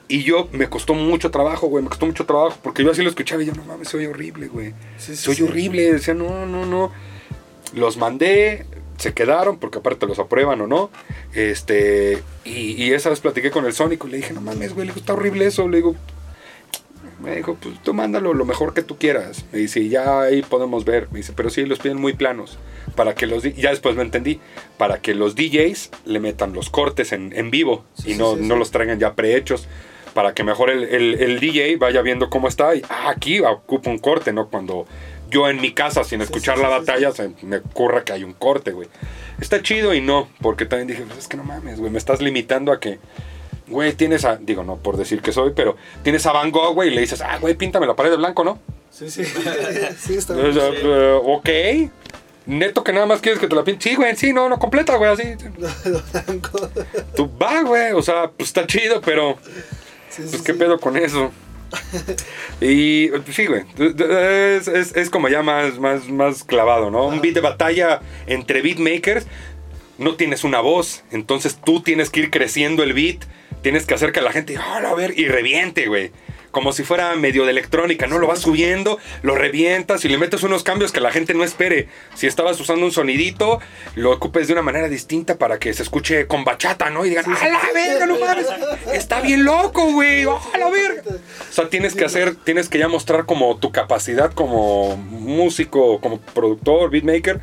y yo me costó mucho trabajo, güey, me costó mucho trabajo, porque yo así lo escuchaba y yo, no mames, soy horrible, güey. Sí, sí, Soy sí. horrible, decía, no, no, no. Los mandé, se quedaron, porque aparte los aprueban o no. Este, y, y esa vez platiqué con el Sónico y le dije, no mames, güey, le digo, está horrible eso. Le digo, me dijo, pues tú mándalo lo mejor que tú quieras. Me dice, ya ahí podemos ver. Me dice, pero sí, los piden muy planos. Para que los, ya después me entendí, para que los DJs le metan los cortes en, en vivo Sí, y no, sí, no sí. los traigan ya prehechos. Para que mejor el, el- el DJ vaya viendo cómo está y, ah, aquí ocupa un corte, ¿no? Cuando yo en mi casa, sin escuchar la batalla, se me ocurra que hay un corte, güey. Está chido y no, porque también dije, pues es que no mames, güey, me estás limitando a que, güey, tienes a, digo, no por decir que soy, pero tienes a Van Gogh, güey, y le dices, ah, güey, píntame la pared de blanco, ¿no? Sí, sí. sí, está sea, eh, ok. Neto que nada más quieres que te la pinte. Sí, güey, sí, no, no completa, güey, así. Tú va, güey, o sea, pues está chido, pero Sí, pues sí, qué sí. pedo con eso. Y pues, sí, güey, es, es- es como ya más, más, más clavado, ¿no? Un beat de batalla entre beatmakers, no tienes una voz, entonces tú tienes que ir creciendo el beat, tienes que hacer que la gente, "Ah, a ver, y reviente, güey. Como si fuera medio de electrónica, ¿no? Lo vas subiendo, lo revientas y le metes unos cambios que la gente no espere. Si estabas usando un sonidito, lo ocupes de una manera distinta para que se escuche con bachata, ¿no? Y digan, ¡a la verga, no mames! Está bien loco, güey, ¡a la verga! O sea, tienes que hacer, tienes que ya mostrar como tu capacidad como músico, como productor, beatmaker,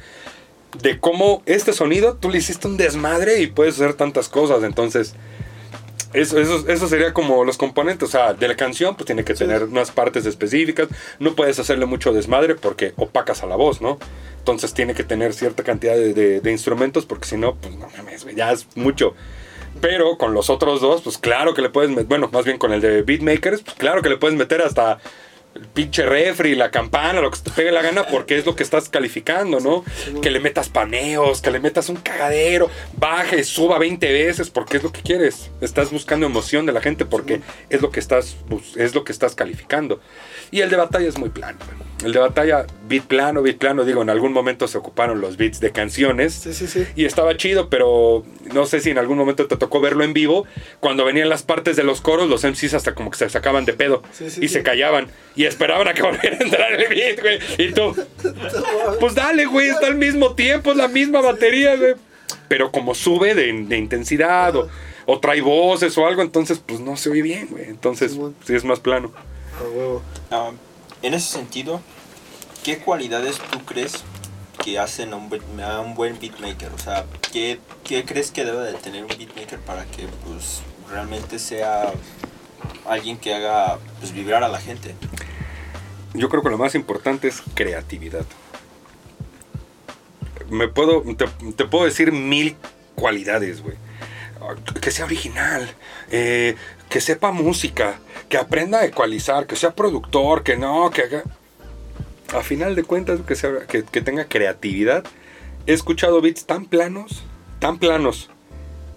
de cómo este sonido tú le hiciste un desmadre y puedes hacer tantas cosas. Entonces, eso, eso, eso sería como los componentes. O sea, de la canción, pues tiene que tener unas partes específicas. No puedes hacerle mucho desmadre porque opacas a la voz, ¿no? Entonces tiene que tener cierta cantidad de, de- de instrumentos porque si no, pues no mames, ya es mucho. Pero con los otros dos, pues claro que le puedes meter, bueno, más bien con el de Beatmakers, pues claro que le puedes meter hasta el pinche refri, la campana, lo que te pegue la gana, porque es lo que estás calificando, ¿no? Que le metas paneos, que le metas un cagadero, baje, suba 20 veces, porque es lo que quieres. Estás buscando emoción de la gente porque es lo que estás, bus- es lo que estás calificando. Y el de batalla es muy plano. güey. El de batalla, beat plano, beat plano, digo, en algún momento se ocuparon los beats de canciones. Sí, sí, sí. Y estaba chido, pero no sé si en algún momento te tocó verlo en vivo. Cuando venían las partes de los coros, los MCs hasta como que se sacaban de pedo Sí, sí, y se callaban y esperaban a que volviera a entrar el beat, güey. Y tú, pues dale, güey, está al mismo tiempo, es la misma batería, güey. Pero como sube de, de intensidad o, o trae voces o algo, entonces pues no se oye bien, güey. Entonces sí es más plano. A huevo. Ah, en ese sentido, ¿qué cualidades tú crees que hacen a un, beat- a un buen beatmaker? O sea, ¿qué, qué crees que debe de tener un beatmaker para que pues, realmente sea alguien que haga pues, vibrar a la gente? Yo creo que lo más importante es creatividad. Me puedo, te, te puedo decir mil cualidades, güey. Que sea original, eh, que sepa música, que aprenda a ecualizar, que sea productor, que no, que haga... A final de cuentas, que, sea, que, que tenga creatividad. He escuchado beats tan planos, tan planos,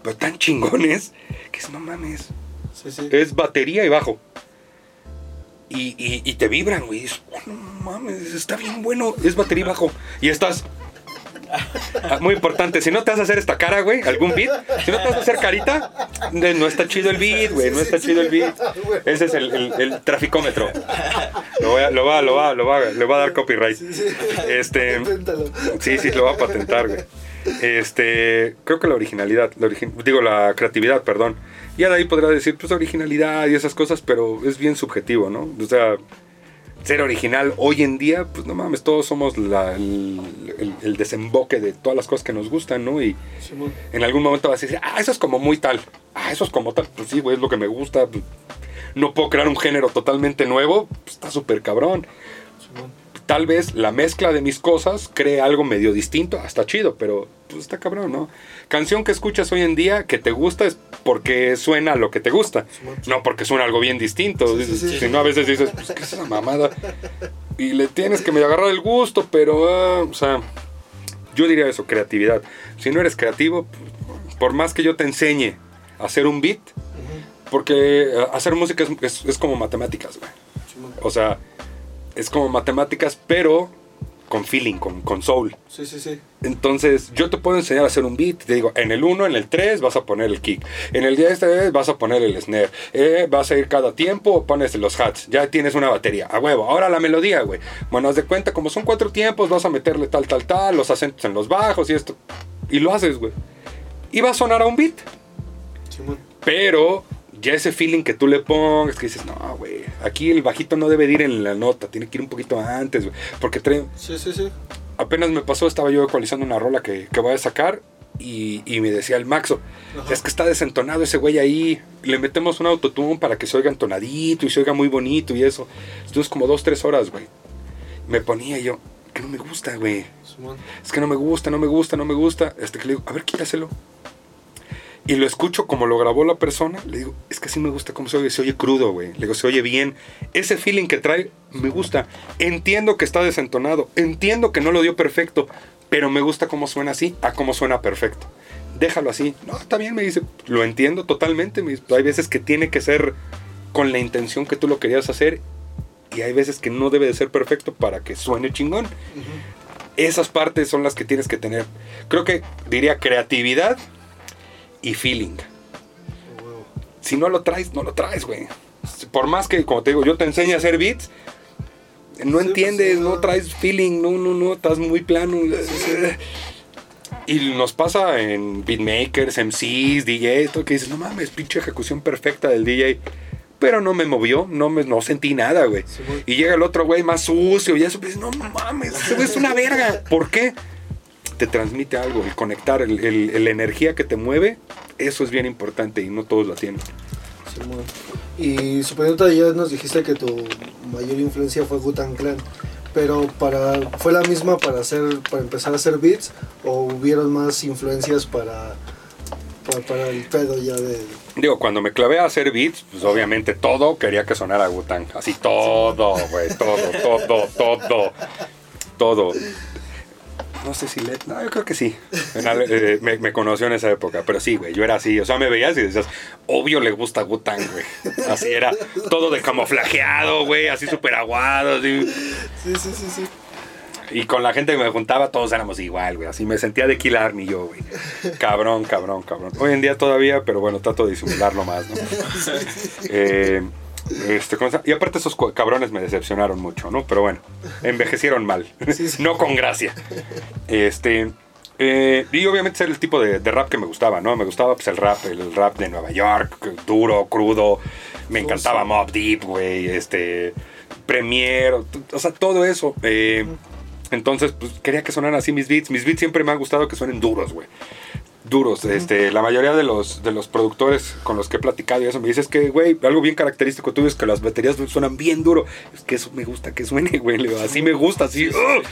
pero tan chingones, que es no mames Sí, sí. es batería y bajo. Y, y, y te vibran, güey. Es, oh, no mames, está bien bueno. Es batería y bajo. Y estás. Ah, Muy importante, si no te vas a hacer esta cara, güey, algún beat, si no te vas a hacer carita, no está chido el beat, güey, no está chido el beat. Ese es el, el- el traficómetro. Lo voy a, lo va, lo va, lo va, le va a dar copyright. Este. Sí, sí, lo va a patentar, güey. Este, creo que la originalidad, la origi- digo la creatividad, perdón. Ya de ahí podrá decir, pues originalidad y esas cosas, pero es bien subjetivo, ¿no? O sea, ser original hoy en día, pues no mames, todos somos la- el, el- el desemboque de todas las cosas que nos gustan, ¿no? Y en algún momento vas a decir, ah, eso es como muy tal. Ah, eso es como tal. Pues sí, güey, es lo que me gusta. no puedo crear un género totalmente nuevo. pues, está súper cabrón. Tal vez la mezcla de mis cosas cree algo medio distinto, hasta chido, pero pues está cabrón, ¿no? Canción que escuchas hoy en día que te gusta es porque suena lo que te gusta, no porque suena algo bien distinto. Sí, sí, sí. Si no, a veces dices, pues, ¿qué es esa mamada? Y le tienes que me agarrar el gusto, pero, ah, o sea, yo diría eso, creatividad. Si no eres creativo, por más que yo te enseñe hacer un beat, porque eh, hacer música es, es- es como matemáticas, güey. O sea, es como matemáticas, pero con feeling, con, con soul. Sí, sí, sí. Entonces, yo te puedo enseñar a hacer un beat. Te digo, en el 1, en el 3 vas a poner el kick. En el 10 este vas a poner el snare. Eh, vas a ir cada tiempo, pones los hats. Ya tienes una batería. A huevo. Ahora la melodía, güey. Bueno, haz de cuenta, como son cuatro tiempos, vas a meterle tal, tal, tal, los acentos en los bajos y esto. Y lo haces, güey. Y va a sonar a un beat. Simón. Pero ya ese feeling que tú le pongas, que dices, no, güey, aquí el bajito no debe de ir en la nota, tiene que ir un poquito antes, güey. Porque trae, Sí, sí, sí. apenas me pasó, estaba yo ecualizando una rola que, que voy a sacar y, y me decía el Maxo, Ajá. es que está desentonado ese güey ahí, le metemos un autotune para que se oiga entonadito y se oiga muy bonito y eso. Entonces como dos, tres horas, güey. Me ponía yo, que no me gusta, güey. Es que no me gusta, no me gusta, no me gusta. Este que le digo, a ver, quítaselo. Y lo escucho como lo grabó la persona. Le digo, es que sí me gusta cómo se oye. Se oye crudo, güey. Le digo, se oye bien. Ese feeling que trae, me gusta. Entiendo que está desentonado. Entiendo que no lo dio perfecto. Pero me gusta cómo suena así a cómo suena perfecto. Déjalo así. No, está bien, me dice. Lo entiendo totalmente. Me dice, hay veces que tiene que ser con la intención que tú lo querías hacer. Y hay veces que no debe de ser perfecto para que suene chingón. Esas partes son las que tienes que tener. Creo que diría creatividad y feeling. Si no lo traes, no lo traes, güey. Por más que, como te digo, yo te enseño a hacer beats, no Sí, entiendes, pues, no no. traes feeling, no, no, no, estás muy plano. Y nos pasa en beatmakers, MCs, DJ, todo que dices, no mames, pinche ejecución perfecta del DJ. Pero no me movió, no, me, no sentí nada, güey. Sí. Y llega el otro güey más sucio y eso, pues no mames, es una verga. ¿Por qué? Te transmite algo, el conectar, el, el- la energía que te mueve, eso es bien importante y no todos la tienen. Simón. Y suponiendo ya nos dijiste que tu mayor influencia fue Gutan Clan, pero para fue la misma para hacer para empezar a hacer beats o hubieron más influencias para para, para el pedo ya de Digo, cuando me clavé a hacer beats, pues obviamente todo quería que sonara Wu-Tang. Así todo, güey, todo, todo, todo, todo. No sé si le... No, yo creo que sí. Al- eh, me, me conoció en esa época, pero sí, güey, yo era así. O sea, me veías y decías, obvio le gusta Wu-Tang, güey. Así era, todo de camuflajeado, güey, así súper aguado, así. Sí, sí, sí, sí. Y con la gente que me juntaba, todos éramos igual, güey. Así me sentía de Kill Army yo, güey. Cabrón, cabrón, cabrón. Hoy en día todavía, pero bueno, trato de disimularlo más, ¿no? Eh, ¿cómo se llama? y aparte esos cabrones me decepcionaron mucho, ¿no? Pero bueno, envejecieron mal. Sí, sí. no con gracia. Este... eh, y obviamente era el tipo de, de rap que me gustaba, ¿no? Me gustaba pues el rap, el rap de Nueva York, duro, crudo. Me encantaba Mob Deep, güey, este... Premier, o, o sea, todo eso. Eh, entonces, pues quería que sonaran así mis beats. Mis beats siempre me han gustado que suenen duros, güey. Duros. Este, la mayoría de los, de los productores con los que he platicado y eso me dices que, güey, algo bien característico tuyo es que las baterías suenan bien duro. Es que eso me gusta que suene, güey. Así me gusta, así. ¡ugh!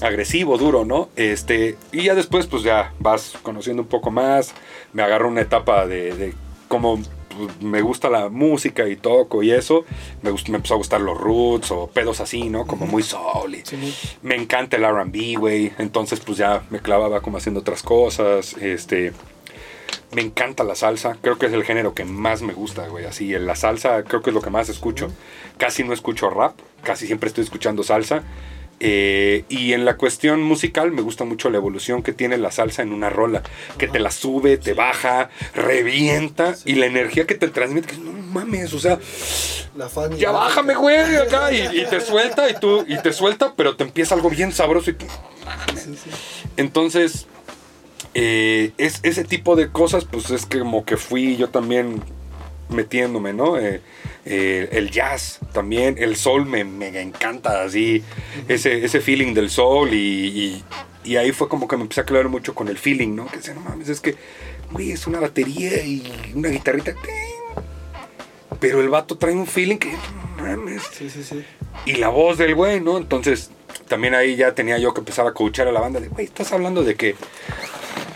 agresivo, duro, ¿no? Este, y ya después, pues ya vas conociendo un poco más. Me agarró una etapa de, de cómo me gusta la música y toco y eso. Me, me empezó a gustar los roots o pedos así, ¿no? Como muy soul. y- Simón. me encanta el RB, güey. Entonces, pues ya me clavaba como haciendo otras cosas. Este. Me encanta la salsa. Creo que es el género que más me gusta, güey. Así, la salsa creo que es lo que más escucho. Casi no escucho rap. Casi siempre estoy escuchando salsa. Eh, y en la cuestión musical me gusta mucho la evolución que tiene la salsa en una rola. Que te la sube, te baja, revienta. Y la energía que te transmite. Que no mames, o sea La fan ya bájame, güey, acá, y, y te suelta, y tú, y te suelta, pero te empieza algo bien sabroso y tú, sí. entonces, eh, es, ese tipo de cosas, pues es que como que fui yo también metiéndome, ¿no? Eh, eh, el jazz también, el soul me, me encanta, así, ese, ese feeling del soul y, y- y ahí fue como que me empecé a clavar mucho con el feeling, ¿no? Que decía, no mames, es que, güey, es una batería y una guitarrita, pero el vato trae un feeling que, no mames, Sí, sí, sí. y la voz del güey, ¿no? Entonces, también ahí ya tenía yo que empezar a coachar a la banda de, güey, estás hablando de que,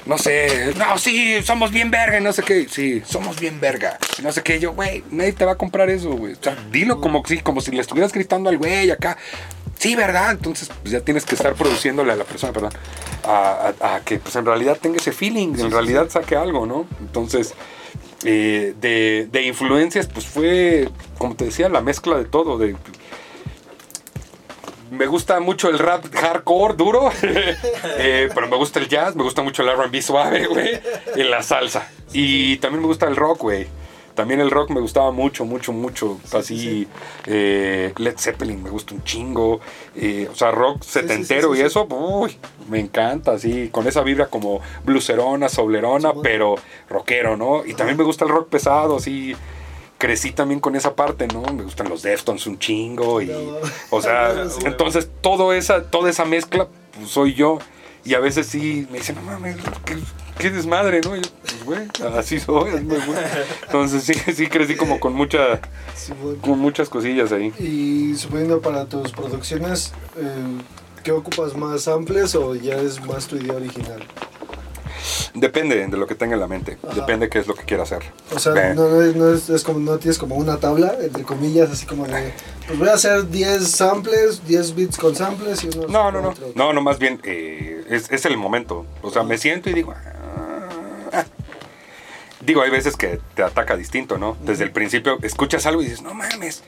no sé, no, sí, somos bien verga, y no sé qué, sí, somos bien verga, no sé qué, yo, güey, nadie te va a comprar eso, güey. O sea, dilo como, si- como si le estuvieras gritando al güey acá. Sí, ¿verdad? Entonces, pues ya tienes que estar produciéndole a la persona, perdón, a, a- a que pues en realidad tenga ese feeling, en realidad saque algo, ¿no? Entonces, eh, de, de influencias, pues fue, como te decía, la mezcla de todo. De, me gusta mucho el rap hardcore duro, eh, pero me gusta el jazz, me gusta mucho el RB suave, güey, y la salsa. Y también me gusta el rock, güey. También el rock me gustaba mucho, mucho, mucho. Así, eh, Led Zeppelin me gusta un chingo. eh, o sea, rock setentero sí, sí, y eso, uy, me encanta, así, con esa vibra como blucerona, soblerona, Sí, pero rockero, ¿no? Y también me gusta el rock pesado, así. Crecí también con esa parte, ¿no? Me gustan los Deftones un chingo y... No. O sea, Sí. entonces todo esa, toda esa mezcla pues, soy yo. Y a veces sí me dicen, no mames, qué, qué desmadre, ¿no? Y yo, pues, güey, así soy. es muy bueno". Entonces sí, sí crecí como con, mucha, con muchas cosillas ahí. Y suponiendo para tus producciones, eh, ¿qué ocupas más samples o ya es más tu idea original? Depende de lo que tenga en la mente. Ajá. Depende qué es lo que quiera hacer. O sea, Eh, no, no es, no es- es como, no tienes como una tabla, entre comillas, así como de, pues voy a hacer 10 samples, 10 beats con samples y unos No, no, no. otro. No, no, más bien eh, es, es el momento. O sea, me siento y digo. "Ah, ah". Digo, hay veces que te ataca distinto, ¿no? Desde el principio escuchas algo y dices, no mames,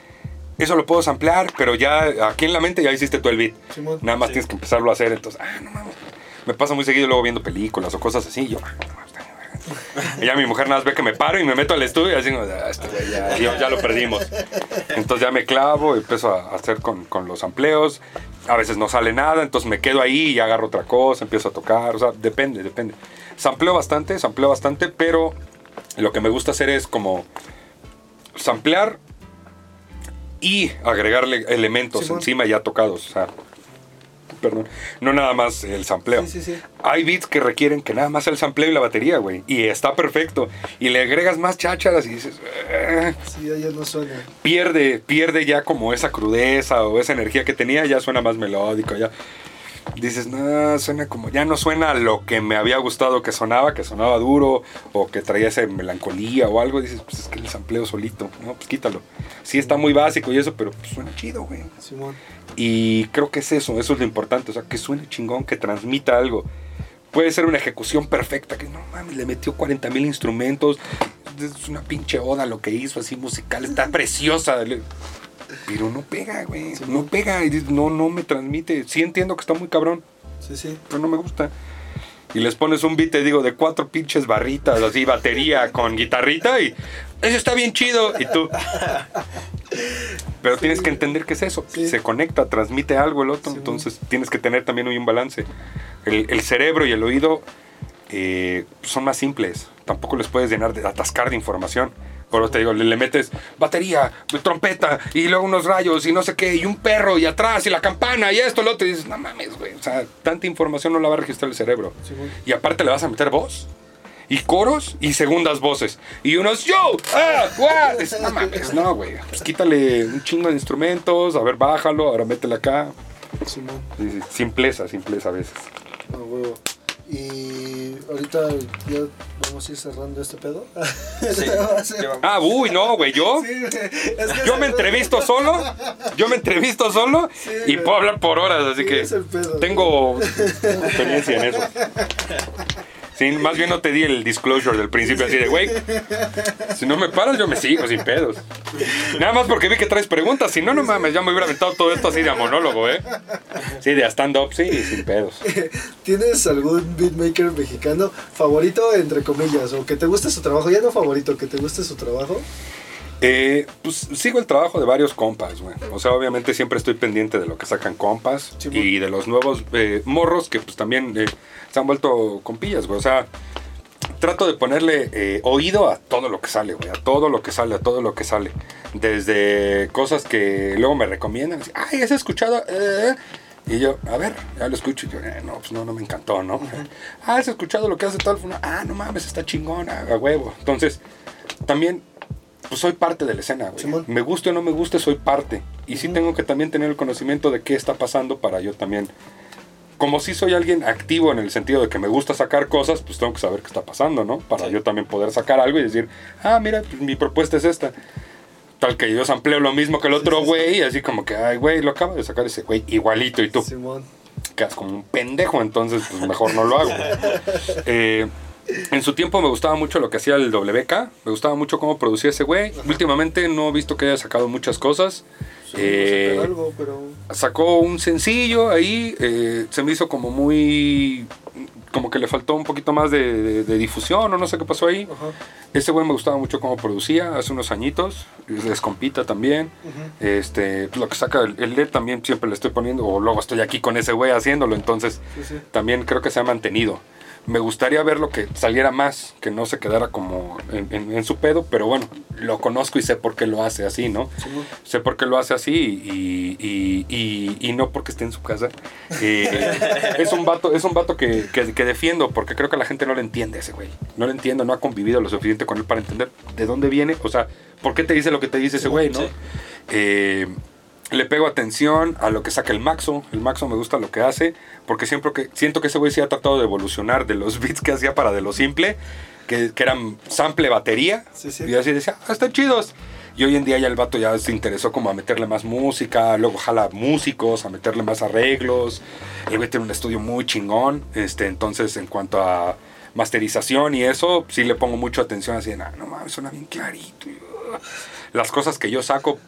eso lo puedo samplear, pero ya aquí en la mente ya hiciste tú el beat. Nada más Sí. tienes que empezarlo a hacer. Entonces, ah, no mames. Me pasa muy seguido luego viendo películas o cosas así. Y yo, ah, no mames, está bien, verga". Y ya mi mujer nada más ve que me paro y me meto al estudio y así, "Ah, este güey ya, ya- ya lo perdimos. Entonces ya me clavo, empiezo a hacer con, con los amplios. A veces no sale nada, entonces me quedo ahí y agarro otra cosa, empiezo a tocar. O sea, depende, depende. Sampleo bastante, sampleo bastante, pero lo que me gusta hacer es como samplear y agregarle elementos encima ya tocados. O sea, perdón, no nada más el sampleo. Sí, sí, sí. Hay beats que requieren que nada más el sampleo y la batería, güey. Y está perfecto. Y le agregas más chácharas y dices, Sí, ya, ya no suena. pierde, pierde ya como esa crudeza o esa energía que tenía, ya suena más melódico, ya. Dices, no, suena como, ya no suena a lo que me había gustado que sonaba, que sonaba duro, o que traía esa melancolía o algo. Dices, pues es que el sampleo solito, no, pues quítalo. Sí está muy básico y eso, pero pues suena chido, güey. Simón. Y creo que es eso, eso es lo importante, o sea, que suene chingón, que transmita algo. Puede ser una ejecución perfecta, que no mames, le metió 40 mil instrumentos, es una pinche oda lo que hizo, así musical, está preciosa. Pero no pega, güey, no pega, no, no me transmite. Sí entiendo que está muy cabrón, Sí, sí. pero no me gusta. Y les pones un beat, te digo, de cuatro pinches barritas, así, batería con guitarrita, y eso está bien chido. Y tú. Pero tienes que entender qué es eso. Sí. Se conecta, transmite algo el otro, Sí, entonces tienes que tener también un balance. El, el cerebro y el oído eh, son más simples, tampoco les puedes llenar de atascar de información. Por eso te digo, le, le metes batería, trompeta, y luego unos rayos, y no sé qué, y un perro, y atrás, y la campana, y esto, lo otro, y dices, no mames, güey. O sea, tanta información no la va a registrar el cerebro. Y aparte le vas a meter voz. Y coros y segundas voces. Y unos yo, ah, guau. Dices, No mames, no, güey. Pues quítale un chingo de instrumentos. A ver, bájalo. Ahora métele acá. Sí, Simpleza, simpleza a veces. A huevo. Y ahorita ya vamos a ir cerrando este pedo. Sí, Ah, uy, no, güey. Yo, Sí, güey. Es que yo me entrevisto solo. Yo me entrevisto solo. Y güey. puedo hablar por horas. Así Sí, que tengo experiencia en eso. Sí, más bien no te di el disclosure del principio así de, güey, si no me paras yo me sigo sin pedos. Nada más porque vi que traes preguntas, si no, no mames, ya me hubiera aventado todo esto así de a monólogo, ¿eh? Sí, de a stand-up, sí, sin pedos. ¿Tienes algún beatmaker mexicano favorito, entre comillas, o que te guste su trabajo? Ya no favorito, que te guste su trabajo. Eh, pues sigo el trabajo de varios compas, güey. O sea, obviamente siempre estoy pendiente de lo que sacan compas Sí, y de los nuevos eh, morros que pues también eh, se han vuelto compillas, güey. O sea, trato de ponerle oído a todo lo que sale, güey. A todo lo que sale, a todo lo que sale. Desde cosas que luego me recomiendan. así, Ay, ¿has escuchado? Y yo, a ver, ya lo escucho. Y yo, "Eh, no, pues no, no me encantó, ¿no? Ah, ¿has escuchado lo que hace tal? fulano? Ah, no mames, está chingona, a huevo. Entonces, también pues soy parte de la escena, güey. Simón. Me guste o no me guste, soy parte. Y sí tengo que también tener el conocimiento de qué está pasando para yo también. Como si soy alguien activo en el sentido de que me gusta sacar cosas, pues tengo que saber qué está pasando, ¿no? Para Sí. yo también poder sacar algo y decir, ah, mira, pues mi propuesta es esta. Tal que yo sampleo lo mismo que el otro sí, sí. güey, y así como que, ay, güey, lo acaba de sacar ese güey igualito y tú Simón. quedas como un pendejo, entonces pues mejor no lo hago. Eh, En su tiempo me gustaba mucho lo que hacía el WK, me gustaba mucho cómo producía ese güey. Últimamente no he visto que haya sacado muchas cosas. Sí, Eh, algo, pero sacó un sencillo ahí, eh, se me hizo como muy... como que le faltó un poquito más de, de- de difusión o no sé qué pasó ahí. ajá. Ese güey me gustaba mucho cómo producía hace unos añitos, les compita también. Este, lo que saca el, el LED también siempre le estoy poniendo, o luego estoy aquí con ese güey haciéndolo, entonces Sí, sí. también creo que se ha mantenido. Me gustaría verlo que saliera más, que no se quedara como en, en- en su pedo, pero bueno, lo conozco y sé por qué lo hace así, ¿no? Simón. Sé por qué lo hace así y, y- y- y no porque esté en su casa. Eh, es un vato, es un vato que, que- que defiendo porque creo que la gente no le entiende a ese güey. No le entiendo, no ha convivido lo suficiente con él para entender de dónde viene, o sea, por qué te dice lo que te dice ese güey, ¿no? Sí. Eh, le pego atención a lo que saca el Maxo. El Maxo me gusta lo que hace. Porque siempre que siento que ese güey sí ha tratado de evolucionar de los beats que hacía para de lo simple. Que, que eran sample batería. Sí, sí. Y así decía, ah, están chidos. Y hoy en día ya el vato ya se interesó como a meterle más música, luego jala músicos, a meterle más arreglos. El güey tiene un estudio muy chingón. Este, entonces, en cuanto a masterización y eso, sí le pongo mucho atención así de, "Ah, no mames, suena bien clarito. uh". Las cosas que yo saco,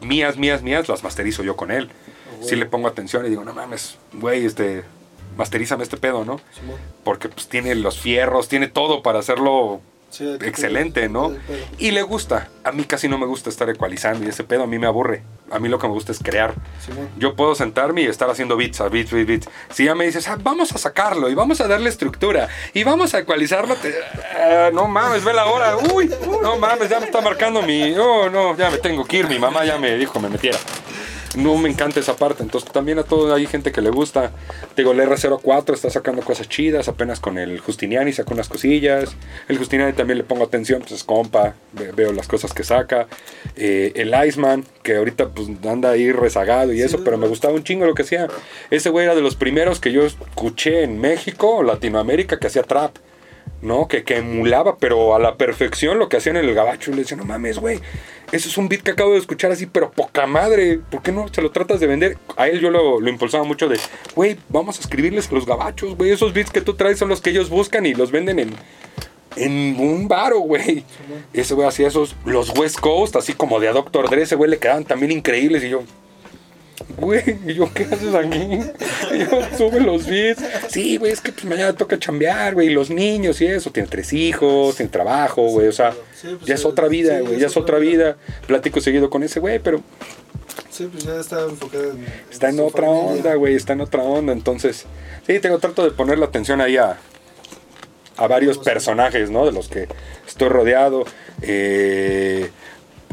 mías, mías, mías, las masterizo yo con él. Sí le pongo atención y digo, no mames, güey, este, masterízame este pedo, ¿no? Simón. Porque pues tiene los fierros, tiene todo para hacerlo Sí, que excelente, ¿no? Y le gusta. A mí casi no me gusta estar ecualizando y ese pedo a mí me aburre. A mí lo que me gusta es crear. Simón. Yo puedo sentarme y estar haciendo beats, a beats, beats, beats. Si ya me dices, ah, vamos a sacarlo y vamos a darle estructura y vamos a ecualizarlo, te- ah, no mames, ve la hora. Uy, no mames, ya me está marcando mi. No, no, ya me tengo que ir. Mi mamá ya me dijo me metiera. No me encanta esa parte. Entonces también a todo hay gente que le gusta. Digo, el R04 está sacando cosas chidas. Apenas con el Justiniani sacó unas cosillas. El Justiniani también le pongo atención, pues es compa. ve- Veo las cosas que saca. Eh, el Iceman, que ahorita pues anda ahí rezagado y eso, pero me gustaba un chingo lo que hacía. Ese güey era de los primeros que yo escuché en México Latinoamérica que hacía trap. ¿No? Que, que emulaba, pero a la perfección lo que hacían en el gabacho. Y le decía, no mames, güey, ese es un beat que acabo de escuchar así, pero poca madre. ¿Por qué no se lo tratas de vender? A él yo lo, lo impulsaba mucho de, güey, vamos a escribirles a los gabachos, güey. Esos beats que tú traes son los que ellos buscan y los venden en, en un baro, güey. Ese güey hacía esos, los West Coast, así como de a Dr. Dre, ese güey le quedaban también increíbles. Y yo, Güey, ¿y yo qué haces aquí? Yo sube los beats. Sí, güey, es que pues mañana toca chambear, güey, y los niños y eso. Tiene tres hijos, tiene trabajo, güey, o sea, Sí, pues, ya es otra vida, sí, güey, ya es otra vida. Platico seguido con ese güey, pero Sí, pues ya está enfocada en. está en otra familia. onda, güey, está en otra onda. Entonces, sí, tengo trato de ponerle atención ahí a, a varios personajes, ¿no? De los que estoy rodeado. Eh,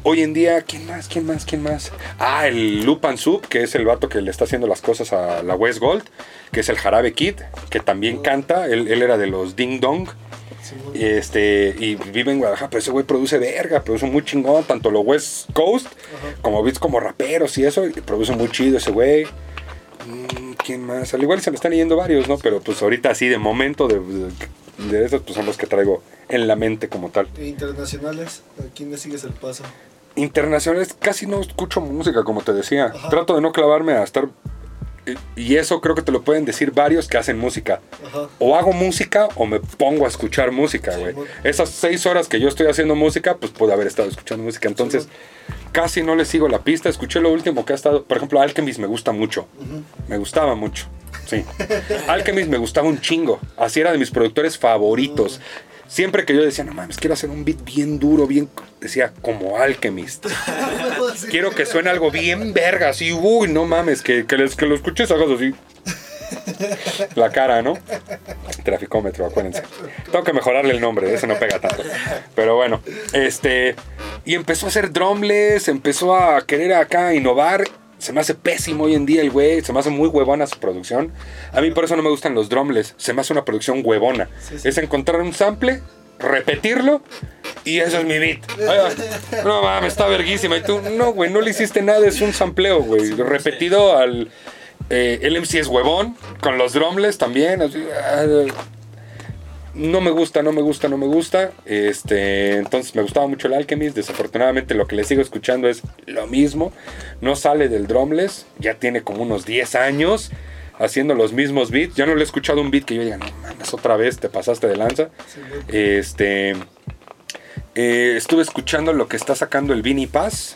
hoy en día, ¿quién más? ¿Quién más? ¿Quién más? Ah, el Lupan Sub, que es el vato que le está haciendo las cosas a la West Gold, que es el Jarabe Kid, que también canta. Él, él era de los Ding Dong. Este, y vive en Guadalajara, pero ese güey produce verga, produce muy chingón, tanto lo West Coast Ajá. como beats como raperos y eso, y produce muy chido ese güey. Mm, ¿Quién más? Al igual se me están yendo varios, ¿no? Pero pues ahorita así de momento de, de, de esos pues son los que traigo en la mente como tal. E internacionales, ¿a quién le sigues el paso? Internacionales casi no escucho música, como te decía. Ajá. Trato de no clavarme a estar... y- eso creo que te lo pueden decir varios que hacen música. Ajá. o hago música o me pongo a escuchar música, güey. Esas seis horas que yo estoy haciendo música, pues puedo haber estado escuchando música. Entonces, casi no le sigo la pista. Escuché lo último que ha estado. Por ejemplo, Alchemist me gusta mucho. Me gustaba mucho. Sí. Alchemist me gustaba un chingo. Así era de mis productores favoritos. Siempre que yo decía, no mames, quiero hacer un beat bien duro, bien. Decía, como Alchemist. Quiero que suene algo bien verga, así, uy, no mames, que, que, les- que lo escuches, hagas así. La cara, ¿no? Traficómetro, acuérdense. Tengo que mejorarle el nombre, ese no pega tanto. Pero bueno, este. Y empezó a hacer drumless, empezó a querer acá innovar. Se me hace pésimo hoy en día el güey, se me hace muy huevona su producción. A mí por eso no me gustan los drumless, se me hace una producción huevona. Sí, sí. Es encontrar un sample, repetirlo y eso es mi beat. No mames, está verguísima. Y tú, no, güey, no le hiciste nada, es un sampleo, güey. Repetido al. Eh, el MC es huevón, con los drumless también. así, ah, no me gusta, no me gusta, no me gusta. Este, entonces me gustaba mucho el Alchemist. Desafortunadamente lo que le sigo escuchando es lo mismo. No sale del drumless, ya tiene como unos 10 años. haciendo los mismos beats. Ya no le he escuchado un beat que yo diga, no mames, otra vez te pasaste de lanza. Sí. Este. eh, estuve escuchando lo que está sacando el Vinny Paz.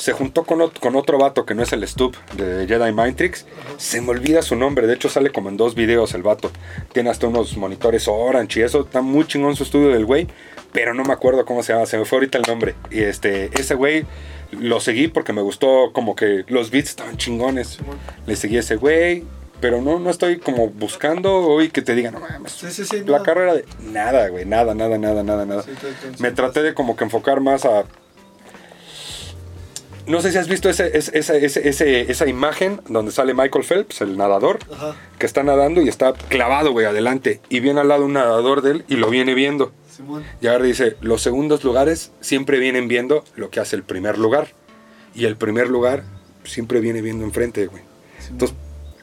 Se juntó con, ot- con otro vato que no es el Stup de Jedi Mind Tricks. Se me olvida su nombre. De hecho, sale como en dos videos el vato. Tiene hasta unos monitores Orange y eso. Está muy chingón su estudio del güey. Pero no me acuerdo cómo se llama. Se me fue ahorita el nombre. Y este, ese güey lo seguí porque me gustó como que los beats estaban chingones. Le seguí a ese güey. Pero no, no estoy como buscando hoy que te diga, no mames. Sí, sí, sí. La carrera de nada, güey, nada, nada, nada, nada, nada. Me traté de como que enfocar más a... No sé si has visto ese, ese- ese- esa imagen donde sale Michael Phelps, el nadador, Ajá. que está nadando y está clavado, güey, adelante. Y viene al lado un nadador de él y lo viene viendo. Simón. Y ahora dice, los segundos lugares siempre vienen viendo lo que hace el primer lugar. Y el primer lugar siempre viene viendo enfrente, güey. Simón. Entonces,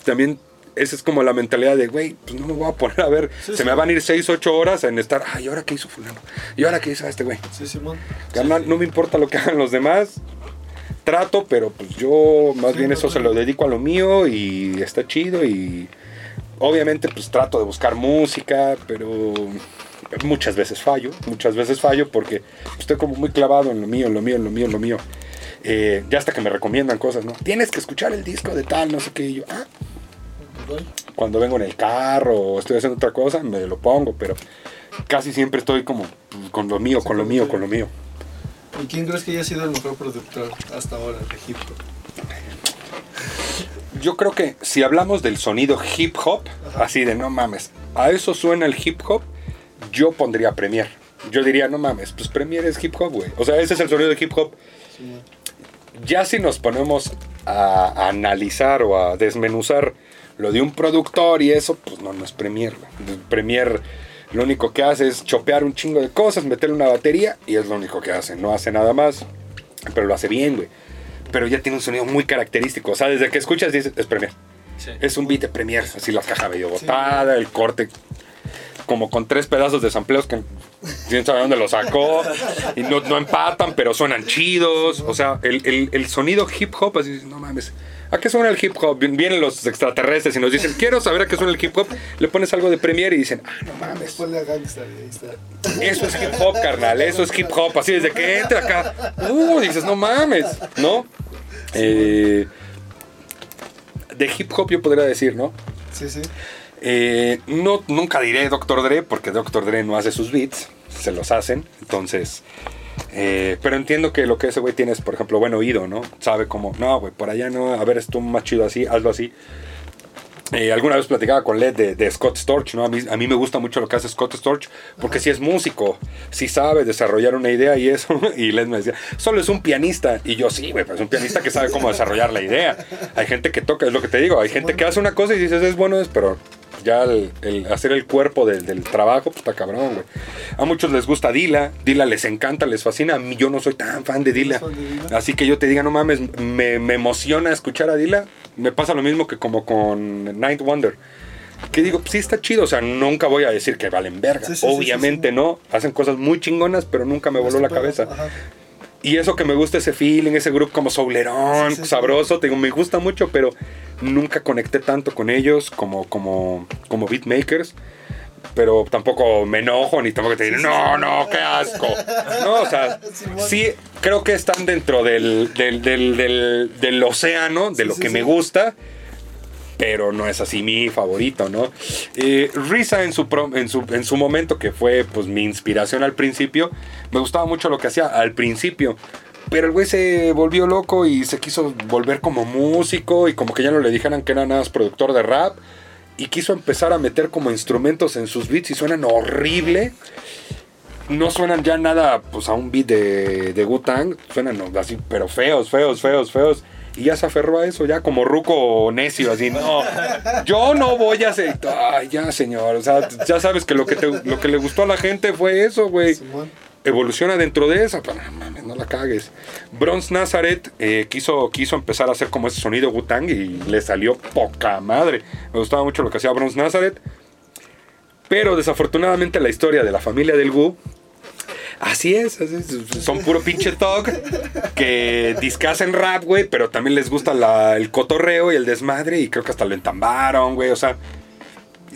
también esa es como la mentalidad de, güey, pues no me voy a poner a ver, Sí, se sí. me van a ir 6, 8 horas en estar, ay, ¿y ahora qué hizo fulano? ¿Y ahora qué hizo este güey? Sí, Simón. Carnal, no me importa lo que hagan los demás, trato, pero pues yo más bien eso se lo dedico a lo mío y está chido y obviamente pues trato de buscar música, pero muchas veces fallo, muchas veces fallo porque estoy como muy clavado en lo mío, en lo mío, en lo mío, en lo mío. Eh, ya hasta que me recomiendan cosas, ¿no? Tienes que escuchar el disco de tal, no sé qué, y yo, ah, cuando vengo en el carro o estoy haciendo otra cosa, me lo pongo, pero casi siempre estoy como pues, con lo mío, con lo mío, con lo mío. ¿Y quién crees que haya sido el mejor productor hasta ahora de hip hop? Yo creo que si hablamos del sonido hip hop, Ajá. así de no mames, a eso suena el hip hop, yo pondría Premiere. Yo diría, no mames, pues Premiere es hip hop, güey. O sea, ese es el sonido de hip hop. Ya si nos ponemos a, a analizar o a desmenuzar lo de un productor y eso, pues no, no es Premiere. güey. Lo único que hace es chopear un chingo de cosas, meterle una batería y es lo único que hace. No hace nada más, pero lo hace bien, güey. Pero ya tiene un sonido muy característico. O sea, desde que escuchas dices, es Premiere. Sí. Es un beat de Premiere, así la caja medio botada, el corte como con tres pedazos de sampleos que quién sabe dónde lo sacó y no, no empatan, pero suenan chidos. O sea, el, el- el sonido hip hop, así no mames. ¿A qué suena el hip hop? Vien- Vienen los extraterrestres y nos dicen, quiero saber a qué suena el hip hop. Le pones algo de Premiere y dicen, ah, no mames. Ponle a Gangsta y ahí está. Eso es hip hop, carnal, eso es hip hop. Así desde que entra acá, uh, dices, no mames, ¿no? Eh, de hip hop yo podría decir, ¿no? Sí, sí. Eh, no, nunca diré Dr. Dre porque Dr. Dre no hace sus beats, se los hacen, entonces... eh, pero entiendo que lo que ese güey tiene es, por ejemplo, buen oído, ¿no? Sabe como, no, güey, por allá no, a ver, esto más chido así, hazlo así. Eh, alguna vez platicaba con Led de, de Scott Storch, ¿no? A mí, a mí me gusta mucho lo que hace Scott Storch porque si es músico, si sabe desarrollar una idea y eso. Y Led me decía, solo es un pianista. Y yo, sí, güey, pues es un pianista que sabe cómo desarrollar la idea. Hay gente que toca, es lo que te digo, hay gente que hace una cosa y dices, es bueno, es, pero ya el, el hacer el cuerpo del, del trabajo, pues está cabrón, güey. A muchos les gusta Dila, Dila les encanta, les fascina. A mí yo no soy tan fan de Dila. Así que yo te diga, no mames, me, me emociona escuchar a Dila. Me pasa lo mismo que como con Night Wonder. Que digo, sí está chido, o sea, nunca voy a decir que valen verga. Sí, sí, sí, Obviamente sí. no, hacen cosas muy chingonas, pero nunca me voló la cabeza. Ajá. Y eso que me gusta ese feeling, ese grupo como soulerón, Sí, sí, sí. sabroso, te digo, me gusta mucho, pero nunca conecté tanto con ellos como, como, como beatmakers. Pero tampoco me enojo ni tampoco te diré, no, no, qué asco. No, o sea, sí creo que están dentro del, del, del, del, océano, de Sí, lo sí, que sí. me gusta, pero no es así mi favorito, ¿no? Eh, Risa en su, en, su, en su momento, que fue pues mi inspiración al principio, me gustaba mucho lo que hacía al principio. Pero el güey se volvió loco y se quiso volver como músico y como que ya no le dijeran que era nada más productor de rap. Y quiso empezar a meter como instrumentos en sus beats y suenan horrible. No suenan ya nada pues a un beat de, de Wu-Tang. Suenan así, pero feos, feos, feos, feos. Y ya se aferró a eso, ya como ruco necio, así, no, yo no voy a hacer, ay, ya señor, o sea, ya sabes que lo que, te- lo que le gustó a la gente fue eso, güey evoluciona dentro de esa, pero mames, no la cagues. Bronze Nazareth eh, quiso, quiso empezar a hacer como ese sonido Wu-Tang y le salió poca madre. Me gustaba mucho lo que hacía Bronze Nazareth. Pero desafortunadamente la historia de la familia del Wu Así es, así es, son puro pinche talk que discasen rap, güey, pero también les gusta la- el cotorreo y el desmadre y creo que hasta lo entambaron, güey, o sea,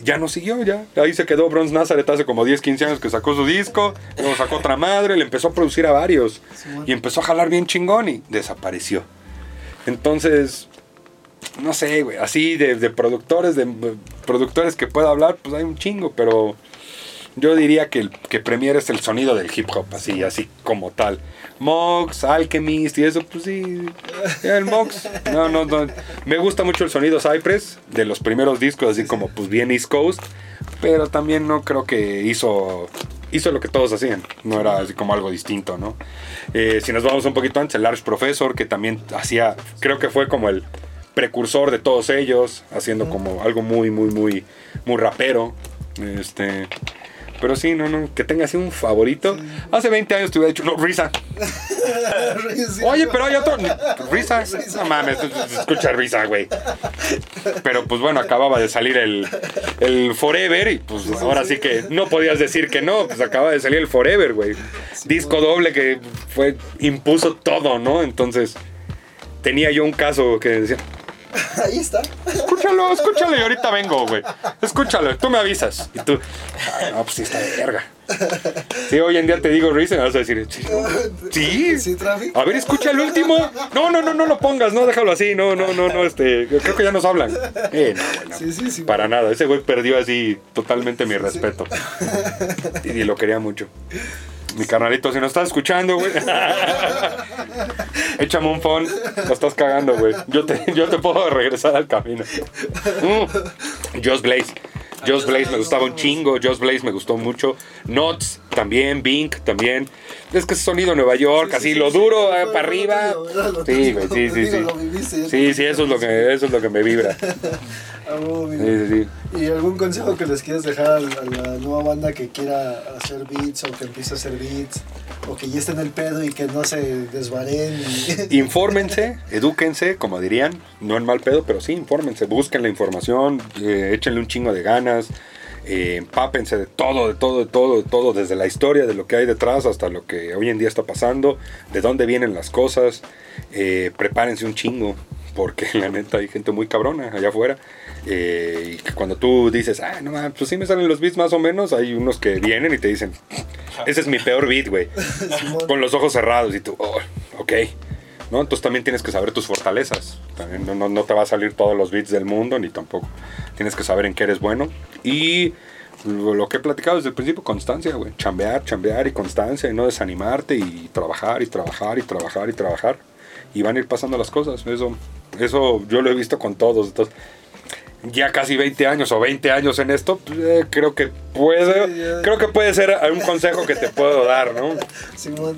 ya no siguió, ya. Ahí se quedó Bronze Nazareth hace como 10, 15 años que sacó su disco, luego sacó otra madre, le empezó a producir a varios y empezó a jalar bien chingón y desapareció. Entonces, no sé, güey, así de, de productores, de de productores que pueda hablar, pues hay un chingo, pero yo diría que el que Premier es el sonido del hip hop, así, así como tal. Mox, Alchemist y eso, pues sí, el Mox. No, no, no. Me gusta mucho el sonido Cypress de los primeros discos, así como pues bien East Coast, pero también no creo que hizo hizo lo que todos hacían, no era así como algo distinto, ¿no? Eh, si nos vamos un poquito antes, el Large Professor, que también hacía, creo que fue como el precursor de todos ellos, haciendo como algo muy, muy, muy, muy rapero. Este, pero sí, no, no, que tenga así un favorito. Hace 20 años te hubiera dicho, no, Risa. Oye, pero hay otro. Risa. No mames, escucha Risa, güey. Pero pues bueno, acababa de salir el, el Forever y pues ahora sí que no podías decir que no, pues acaba de salir el Forever, güey. Disco doble que fue, impuso todo, ¿no? Entonces tenía yo un caso que decía, Ahí está. escúchalo, escúchalo y ahorita vengo, güey. Escúchalo, tú me avisas. Y tú, "Ah, no, pues sí está de verga. Sí, hoy en día te digo Reason, vas a decir, sí. Sí. A ver, escucha el último. No, no, no, no lo pongas, no, déjalo así. No, no, no, no, este. Creo que ya nos hablan. Eh, no, güey, no. Sí, sí, sí. Para nada, ese güey perdió así totalmente mi respeto. Y lo quería mucho. Mi carnalito, si nos estás escuchando, güey. Échame un phone. Lo estás cagando, güey. Yo te, yo te puedo regresar al camino. Mm. Just Blaze. Just Blaze me gustaba un chingo. Just Blaze me gustó mucho. Nots también. Bink también. Es que es sonido Nueva York, así lo duro eh, para arriba. Sí, güey, sí, sí, sí. Sí, sí, eso es lo que, eso es lo que me vibra. Ah, amigo. Sí, sí, sí. ¿Y algún consejo que les quieras dejar a la, a la nueva banda que quiera hacer beats o que empiece a hacer beats o que ya esté en el pedo y que no se desvaren? y- Infórmense, edúquense, como dirían, no en mal pedo, pero sí, infórmense, busquen la información, eh, échenle un chingo de ganas, eh, empápense de todo, de todo, de todo, de todo, desde la historia, de lo que hay detrás hasta lo que hoy en día está pasando, de dónde vienen las cosas, eh, prepárense un chingo, porque la neta hay gente muy cabrona allá afuera. Eh, y que cuando tú dices, ah, no mames, pues sí me salen los beats más o menos, hay unos que vienen y te dicen, ese es mi peor beat, güey con los ojos cerrados y tú, oh, ok. ¿No? Entonces también tienes que saber tus fortalezas. También no, no, no te va a salir todos los beats del mundo, ni tampoco. Tienes que saber en qué eres bueno. Y lo, lo que he platicado desde el principio, constancia, güey. Chambear, chambear y constancia y no desanimarte y trabajar y trabajar y trabajar y trabajar. Y van a ir pasando las cosas. Eso, eso yo lo he visto con todos. Entonces, ya casi 20 años o 20 años en esto, pues, eh, creo que puede, Sí, creo que puede ser un consejo que te puedo dar, ¿no? Simón.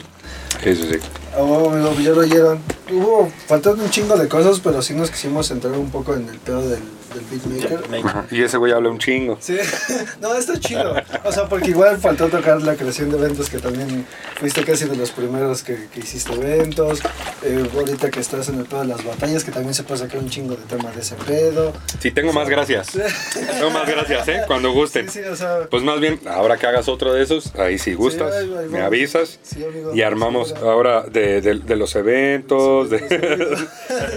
Sí, sí, sí. Bueno, amigo, ya lo oyeron. Hubo, faltaron un chingo de cosas, pero sí nos quisimos entrar un poco en el pedo del, del beatmaker. Ajá, Y ese güey habla un chingo. Sí, no, está chido. O sea, porque igual faltó tocar la creación de eventos, que también fuiste casi de los primeros que, que hiciste eventos. Eh, ahorita que estás en el pedo de las batallas, que también se puede sacar un chingo de tema de ese pedo. Sí, tengo más gracias. Tengo más gracias, ¿eh? Cuando gusten. Sí, sí, o sea. Pues más bien, ahora que hagas otro de esos, ahí si gustas, ahí- ahí me vamos. avisas. Sí, amigo, Y armamos ahora de, de- de los eventos, de,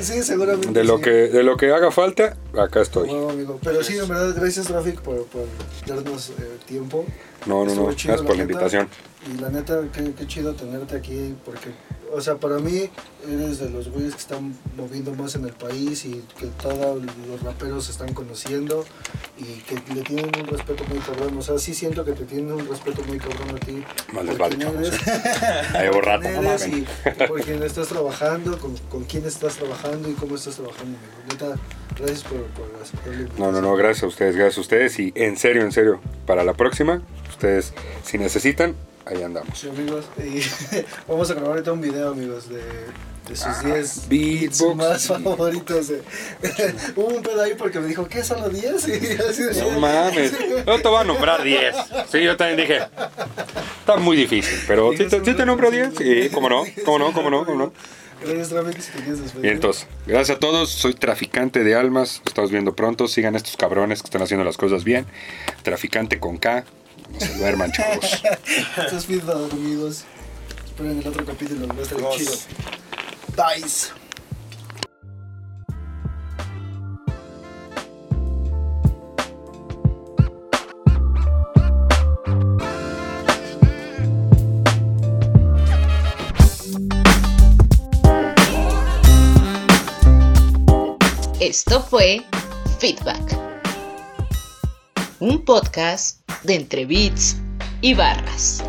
Sí, de lo sí. que de lo que haga falta, acá estoy. Bueno, amigo. Pero sí, en verdad, gracias, Traffic, por, por darnos eh, tiempo. No, no, Estuvo no, chido, gracias por la neta. invitación. Y la neta, qué, qué chido tenerte aquí, porque, o sea, para mí eres de los güeyes que están moviendo más en el país y que todos los raperos se están conociendo y que le tienen un respeto muy cabrón. O sea, sí siento que te tienen un respeto muy cabrón a ti. Más les vale, quién chavos, eres, no y, y por quién estás trabajando, con, con quién estás trabajando y cómo estás trabajando. amigo. Neta, gracias por, por la No, no, no, gracias a ustedes, gracias a ustedes. Y en serio, en serio, para la próxima, ustedes, si necesitan, ahí andamos. Sí, amigos. Y vamos a grabar ahorita un video, amigos, de, de sus 10 beats beatbox. más favoritos. de- Hubo un pedo ahí porque me dijo, ¿qué? ¿Solo 10? Y así de- No mames, yo te voy a nombrar 10. Sí, yo también dije, está muy difícil, pero ¿sí te, sí te nombro 10? Sí, cómo no, cómo no, cómo no, cómo no. Gracias, Traffic, si te quieres despedir. Bien, entonces, gracias a todos. Soy traficante de almas. Lo estamos viendo pronto. Sigan a estos cabrones que están haciendo las cosas bien. Traficante con K. No se duerman, chavos. Esto es feedback, amigos. Esperen el otro capítulo, va a estar Vamos. chido. Dice. Esto fue Feedback, un podcast de entre beats y barras.